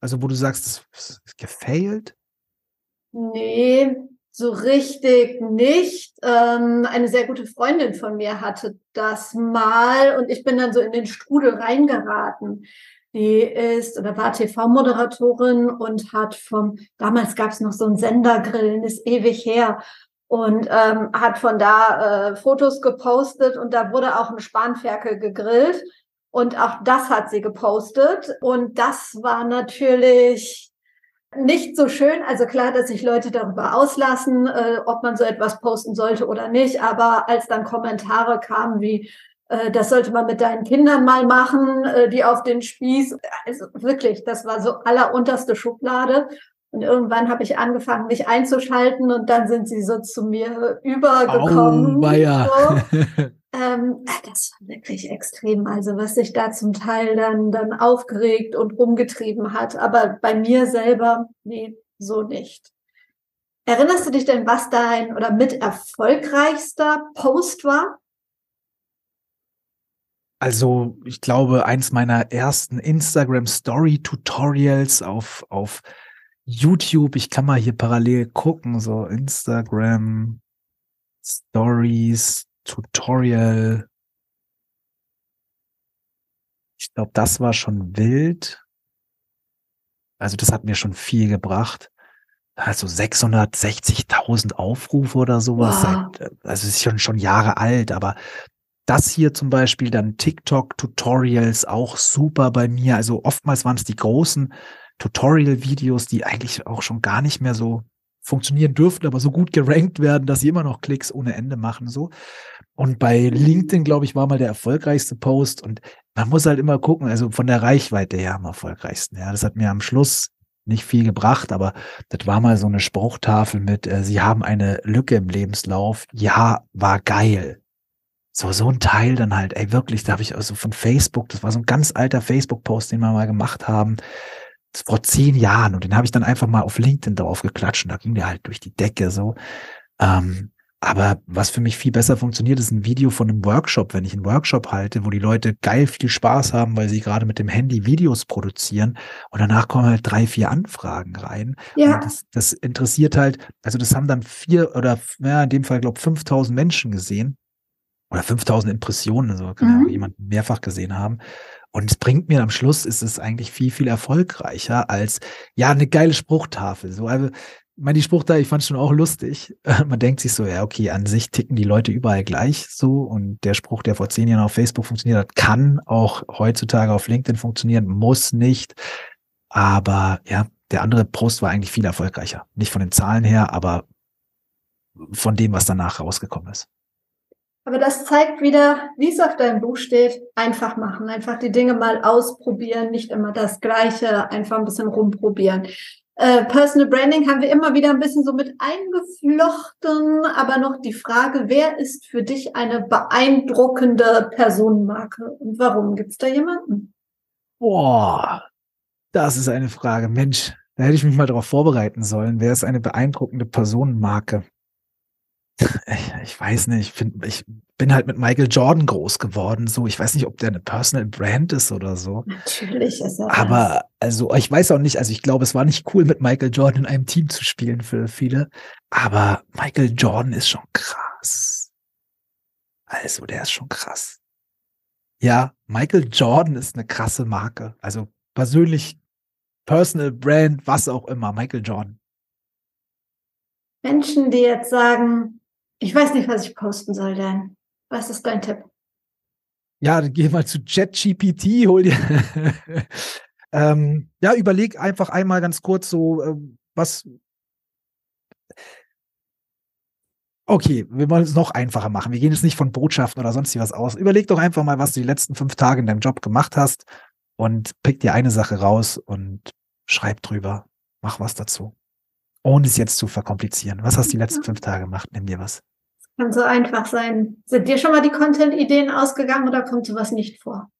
Also, wo du sagst, es ist gefailt? Nee, so richtig nicht. Ähm, eine sehr gute Freundin von mir hatte das mal und ich bin dann so in den Strudel reingeraten. Die ist oder war TV-Moderatorin und hat vom, damals gab es noch so ein Sendergrillen, ist ewig her, und ähm, hat von da äh, Fotos gepostet und da wurde auch ein Spanferkel gegrillt und auch das hat sie gepostet und das war natürlich nicht so schön. Also klar, dass sich Leute darüber auslassen, äh, ob man so etwas posten sollte oder nicht. Aber als dann Kommentare kamen wie, äh, das sollte man mit deinen Kindern mal machen, äh, die auf den Spieß, also wirklich, das war so allerunterste Schublade. Und irgendwann habe ich angefangen, mich einzuschalten und dann sind sie so zu mir übergekommen. Oh, ja. So. (laughs) ähm, das war wirklich extrem. Also was sich da zum Teil dann, dann aufgeregt und rumgetrieben hat. Aber bei mir selber, nee, so nicht. Erinnerst du dich denn, was dein oder mit erfolgreichster Post war? Also, ich glaube, eins meiner ersten Instagram Story Tutorials auf, auf YouTube, ich kann mal hier parallel gucken, so Instagram Stories Tutorial. Ich glaube, das war schon wild. Also, das hat mir schon viel gebracht. Also 660.000 Aufrufe oder sowas. Wow. Seit, also es ist schon, schon Jahre alt, aber das hier zum Beispiel, dann TikTok-Tutorials auch super bei mir. Also oftmals waren es die großen Tutorial-Videos, die eigentlich auch schon gar nicht mehr so funktionieren dürften, aber so gut gerankt werden, dass sie immer noch Klicks ohne Ende machen. So. Und bei LinkedIn, glaube ich, war mal der erfolgreichste Post. Und man muss halt immer gucken, also von der Reichweite her am erfolgreichsten. Ja, das hat mir am Schluss nicht viel gebracht, aber das war mal so eine Spruchtafel mit, äh, Sie haben eine Lücke im Lebenslauf. Ja, war geil. So, so ein Teil dann halt, ey, wirklich, da habe ich also von Facebook, das war so ein ganz alter Facebook-Post, den wir mal gemacht haben, vor zehn Jahren. Und den habe ich dann einfach mal auf LinkedIn drauf geklatscht und da ging der halt durch die Decke so. Ähm, aber was für mich viel besser funktioniert, ist ein Video von einem Workshop, wenn ich einen Workshop halte, wo die Leute geil viel Spaß haben, weil sie gerade mit dem Handy Videos produzieren und danach kommen halt drei, vier Anfragen rein. Ja. Das, das interessiert halt, also das haben dann vier oder ja, in dem Fall, glaube 5000 Menschen gesehen oder 5000 Impressionen, also kann ja Mhm. auch jemand mehrfach gesehen haben. Und es bringt mir am Schluss, ist es eigentlich viel, viel erfolgreicher als, ja, eine geile Spruchtafel. So, also, ich meine, die Spruchtafel, ich fand es schon auch lustig. (laughs) Man denkt sich so, ja, okay, an sich ticken die Leute überall gleich so. Und der Spruch, der vor zehn Jahren auf Facebook funktioniert hat, kann auch heutzutage auf LinkedIn funktionieren, muss nicht. Aber ja, der andere Post war eigentlich viel erfolgreicher. Nicht von den Zahlen her, aber von dem, was danach rausgekommen ist. Aber das zeigt wieder, wie es auf deinem Buch steht, einfach machen, einfach die Dinge mal ausprobieren, nicht immer das Gleiche, einfach ein bisschen rumprobieren. Äh, Personal Branding haben wir immer wieder ein bisschen so mit eingeflochten, aber noch die Frage, wer ist für dich eine beeindruckende Personenmarke und warum? Gibt es da jemanden? Boah, das ist eine Frage. Mensch, da hätte ich mich mal darauf vorbereiten sollen. Wer ist eine beeindruckende Personenmarke? Ich, ich weiß nicht. Ich, find, ich bin halt mit Michael Jordan groß geworden. So, ich weiß nicht, ob der eine Personal Brand ist oder so. Natürlich ist er das. Aber also, ich weiß auch nicht. Also, ich glaube, es war nicht cool, mit Michael Jordan in einem Team zu spielen für viele. Aber Michael Jordan ist schon krass. Also, der ist schon krass. Ja, Michael Jordan ist eine krasse Marke. Also persönlich, Personal Brand, was auch immer, Michael Jordan. Menschen, die jetzt sagen, ich weiß nicht, was ich posten soll, Dan. Was ist dein Tipp? Ja, dann geh mal zu ChatGPT, hol dir. (laughs) ähm, ja, überleg einfach einmal ganz kurz so, ähm, was. Okay, wir wollen es noch einfacher machen. Wir gehen jetzt nicht von Botschaften oder sonst was aus. Überleg doch einfach mal, was du die letzten fünf Tage in deinem Job gemacht hast und pick dir eine Sache raus und schreib drüber. Mach was dazu. Ohne es jetzt zu verkomplizieren. Was hast du die letzten fünf Tage gemacht? Nimm dir was. Kann so einfach sein. Sind dir schon mal die Content-Ideen ausgegangen oder kommt sowas nicht vor?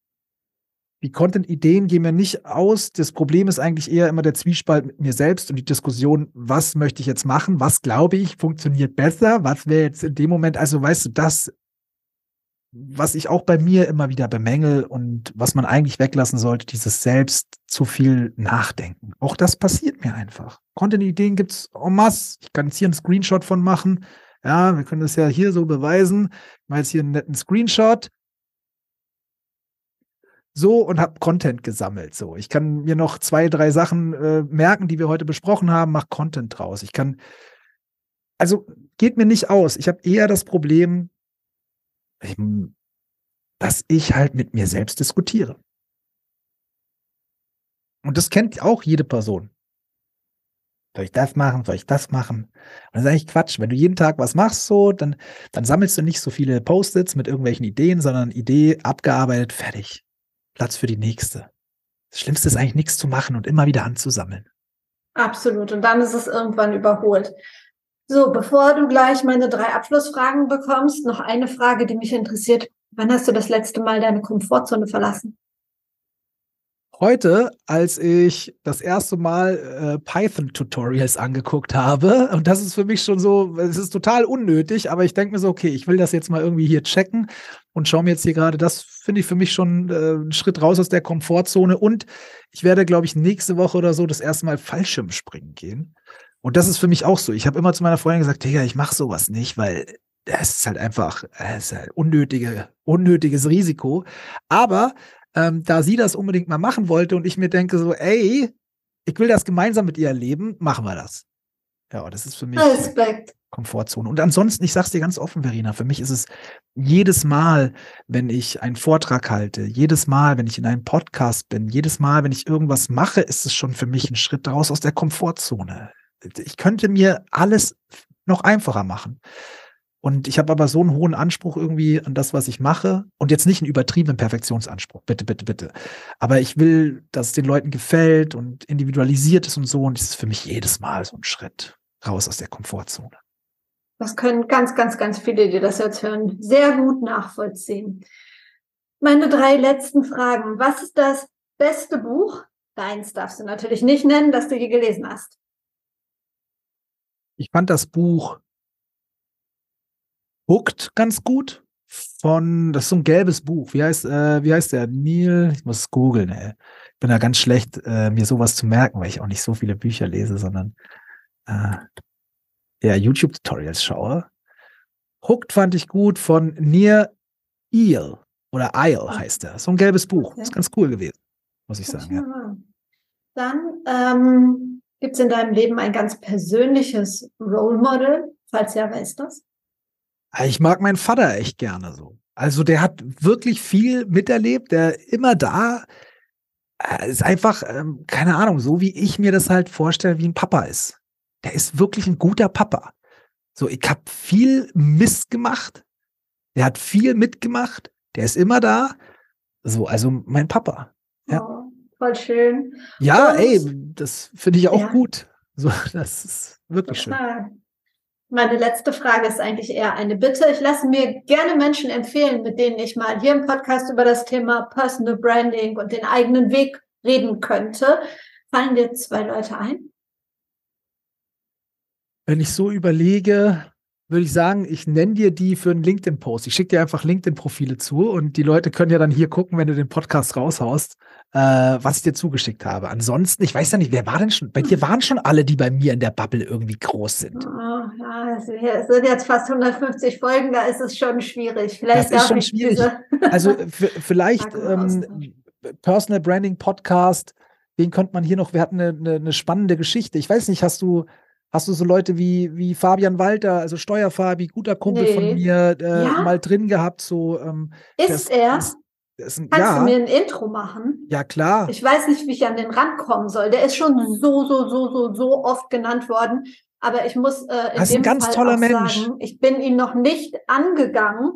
Die Content-Ideen gehen mir nicht aus. Das Problem ist eigentlich eher immer der Zwiespalt mit mir selbst und die Diskussion, was möchte ich jetzt machen? Was glaube ich funktioniert besser? Was wäre jetzt in dem Moment, also weißt du, das, was ich auch bei mir immer wieder bemängel und was man eigentlich weglassen sollte, dieses selbst zu viel Nachdenken. Auch das passiert mir einfach. Content-Ideen gibt's en masse. Ich kann jetzt hier einen Screenshot von machen. Ja, wir können das ja hier so beweisen. Ich mache jetzt hier einen netten Screenshot so und habe Content gesammelt. So, ich kann mir noch zwei, drei Sachen äh, merken, die wir heute besprochen haben, mach Content draus. Ich kann, also geht mir nicht aus. Ich habe eher das Problem, ähm, dass ich halt mit mir selbst diskutiere. Und das kennt auch jede Person. Soll ich das machen? Soll ich das machen? Und das ist eigentlich Quatsch. Wenn du jeden Tag was machst, so, dann, dann sammelst du nicht so viele Post-its mit irgendwelchen Ideen, sondern Idee abgearbeitet, fertig. Platz für die nächste. Das Schlimmste ist eigentlich nichts zu machen und immer wieder anzusammeln. Absolut. Und dann ist es irgendwann überholt. So, bevor du gleich meine drei Abschlussfragen bekommst, noch eine Frage, die mich interessiert. Wann hast du das letzte Mal deine Komfortzone verlassen? Heute, als ich das erste Mal äh, Python-Tutorials angeguckt habe, und das ist für mich schon so, es ist total unnötig, aber ich denke mir so, okay, ich will das jetzt mal irgendwie hier checken und schaue mir jetzt hier gerade, das finde ich für mich schon äh, einen Schritt raus aus der Komfortzone. Und ich werde, glaube ich, nächste Woche oder so das erste Mal Fallschirmspringen gehen. Und das ist für mich auch so. Ich habe immer zu meiner Freundin gesagt, Digga, ich mache sowas nicht, weil das ist halt einfach, es ist halt unnötige, unnötiges Risiko. Aber ähm, da sie das unbedingt mal machen wollte und ich mir denke so, ey, ich will das gemeinsam mit ihr erleben, machen wir das. Ja, das ist für mich Respekt. Komfortzone. Und ansonsten, ich sag's dir ganz offen, Verena, für mich ist es jedes Mal, wenn ich einen Vortrag halte, jedes Mal, wenn ich in einem Podcast bin, jedes Mal, wenn ich irgendwas mache, ist es schon für mich ein Schritt raus aus der Komfortzone. Ich könnte mir alles noch einfacher machen. Und ich habe aber so einen hohen Anspruch irgendwie an das, was ich mache. Und jetzt nicht einen übertriebenen Perfektionsanspruch. Bitte, bitte, bitte. Aber ich will, dass es den Leuten gefällt und individualisiert ist und so. Und das ist für mich jedes Mal so ein Schritt raus aus der Komfortzone. Das können ganz, ganz, ganz viele, die das jetzt hören, sehr gut nachvollziehen. Meine drei letzten Fragen. Was ist das beste Buch? Deins darfst du natürlich nicht nennen, das du je gelesen hast. Ich fand das Buch Hooked ganz gut. Von, das ist so ein gelbes Buch. Wie heißt, äh, wie heißt der? Neil, ich muss es googeln, ey. Ich bin da ganz schlecht, äh, mir sowas zu merken, weil ich auch nicht so viele Bücher lese, sondern äh, ja, YouTube-Tutorials schaue. Hooked fand ich gut von Near Eel oder Isle heißt er. So ein gelbes Buch. Okay. Ist ganz cool gewesen, muss ich sagen. Ja. Dann ähm, gibt es in deinem Leben ein ganz persönliches Role Model, falls ja, wer ist das? Ich mag meinen Vater echt gerne so. Also der hat wirklich viel miterlebt, der immer da äh, ist einfach, ähm, keine Ahnung, so wie ich mir das halt vorstelle, wie ein Papa ist. Der ist wirklich ein guter Papa. So, ich habe viel Mist gemacht. Der hat viel mitgemacht. Der ist immer da. So, also mein Papa. Ja. Oh, voll schön. Ja, Und, ey, das finde ich auch ja. gut. So, (laughs) das ist wirklich schön. Meine letzte Frage ist eigentlich eher eine Bitte. Ich lasse mir gerne Menschen empfehlen, mit denen ich mal hier im Podcast über das Thema Personal Branding und den eigenen Weg reden könnte. Fallen dir zwei Leute ein? Wenn ich so überlege, würde ich sagen, ich nenne dir die für einen LinkedIn-Post. Ich schicke dir einfach LinkedIn-Profile zu und die Leute können ja dann hier gucken, wenn du den Podcast raushaust äh, was ich dir zugeschickt habe. Ansonsten, ich weiß ja nicht, wer war denn schon? Bei dir waren schon alle, die bei mir in der Bubble irgendwie groß sind. Oh, ja, es sind jetzt fast 150 Folgen, da ist es schon schwierig. Vielleicht das ist schon schwierig. (laughs) Also vielleicht ähm, Personal Branding Podcast, wen könnte man hier noch? Wir hatten eine, eine, eine spannende Geschichte. Ich weiß nicht, hast du Hast du so Leute wie, wie Fabian Walter, also Steuerfabi, guter Kumpel nee. von mir, äh, ja? mal drin gehabt? So, ähm, ist das, er? Das, ein, Kannst ja. du mir ein Intro machen? Ja, klar. Ich weiß nicht, wie ich an den Rand kommen soll. Der ist schon so, so, so, so, so oft genannt worden. Aber ich muss äh, in das dem ein ganz Fall toller Mensch. sagen, ich bin ihn noch nicht angegangen.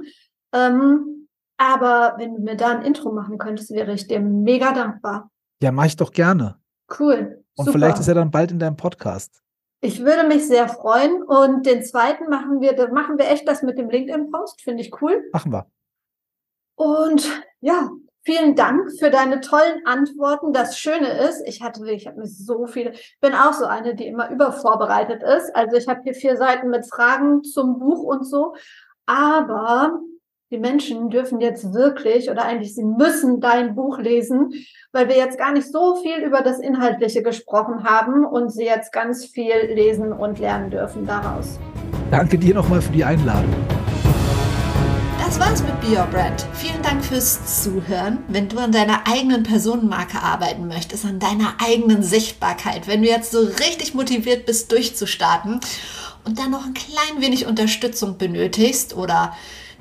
Ähm, aber wenn du mir da ein Intro machen könntest, wäre ich dir mega dankbar. Ja, mache ich doch gerne. Cool. Und super. vielleicht ist er dann bald in deinem Podcast. Ich würde mich sehr freuen. Und den zweiten machen wir, machen wir echt das mit dem LinkedIn-Post. Finde ich cool. Machen wir. Und ja, vielen Dank für deine tollen Antworten. Das Schöne ist, ich hatte, ich habe mir so viele, bin auch so eine, die immer übervorbereitet ist. Also ich habe hier vier Seiten mit Fragen zum Buch und so. Aber die Menschen dürfen jetzt wirklich oder eigentlich sie müssen dein Buch lesen, weil wir jetzt gar nicht so viel über das Inhaltliche gesprochen haben und sie jetzt ganz viel lesen und lernen dürfen daraus. Danke dir nochmal für die Einladung das war's mit Be Your Brand. Vielen Dank fürs Zuhören. Wenn du an deiner eigenen Personenmarke arbeiten möchtest, an deiner eigenen Sichtbarkeit, wenn du jetzt so richtig motiviert bist, durchzustarten und dann noch ein klein wenig Unterstützung benötigst oder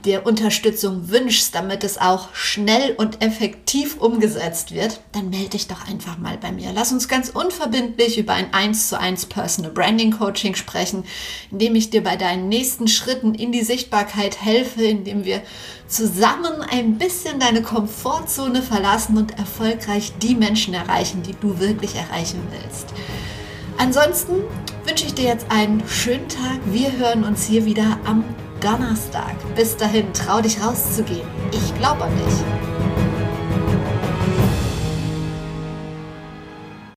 dir Unterstützung wünschst, damit es auch schnell und effektiv umgesetzt wird, dann melde dich doch einfach mal bei mir. Lass uns ganz unverbindlich über ein 1 zu 1 Personal Branding Coaching sprechen, indem ich dir bei deinen nächsten Schritten in die Sichtbarkeit helfe, indem wir zusammen ein bisschen deine Komfortzone verlassen und erfolgreich die Menschen erreichen, die du wirklich erreichen willst. Ansonsten wünsche ich dir jetzt einen schönen Tag. Wir hören uns hier wieder am Donnerstag. Bis dahin, trau dich rauszugehen. Ich glaube an dich.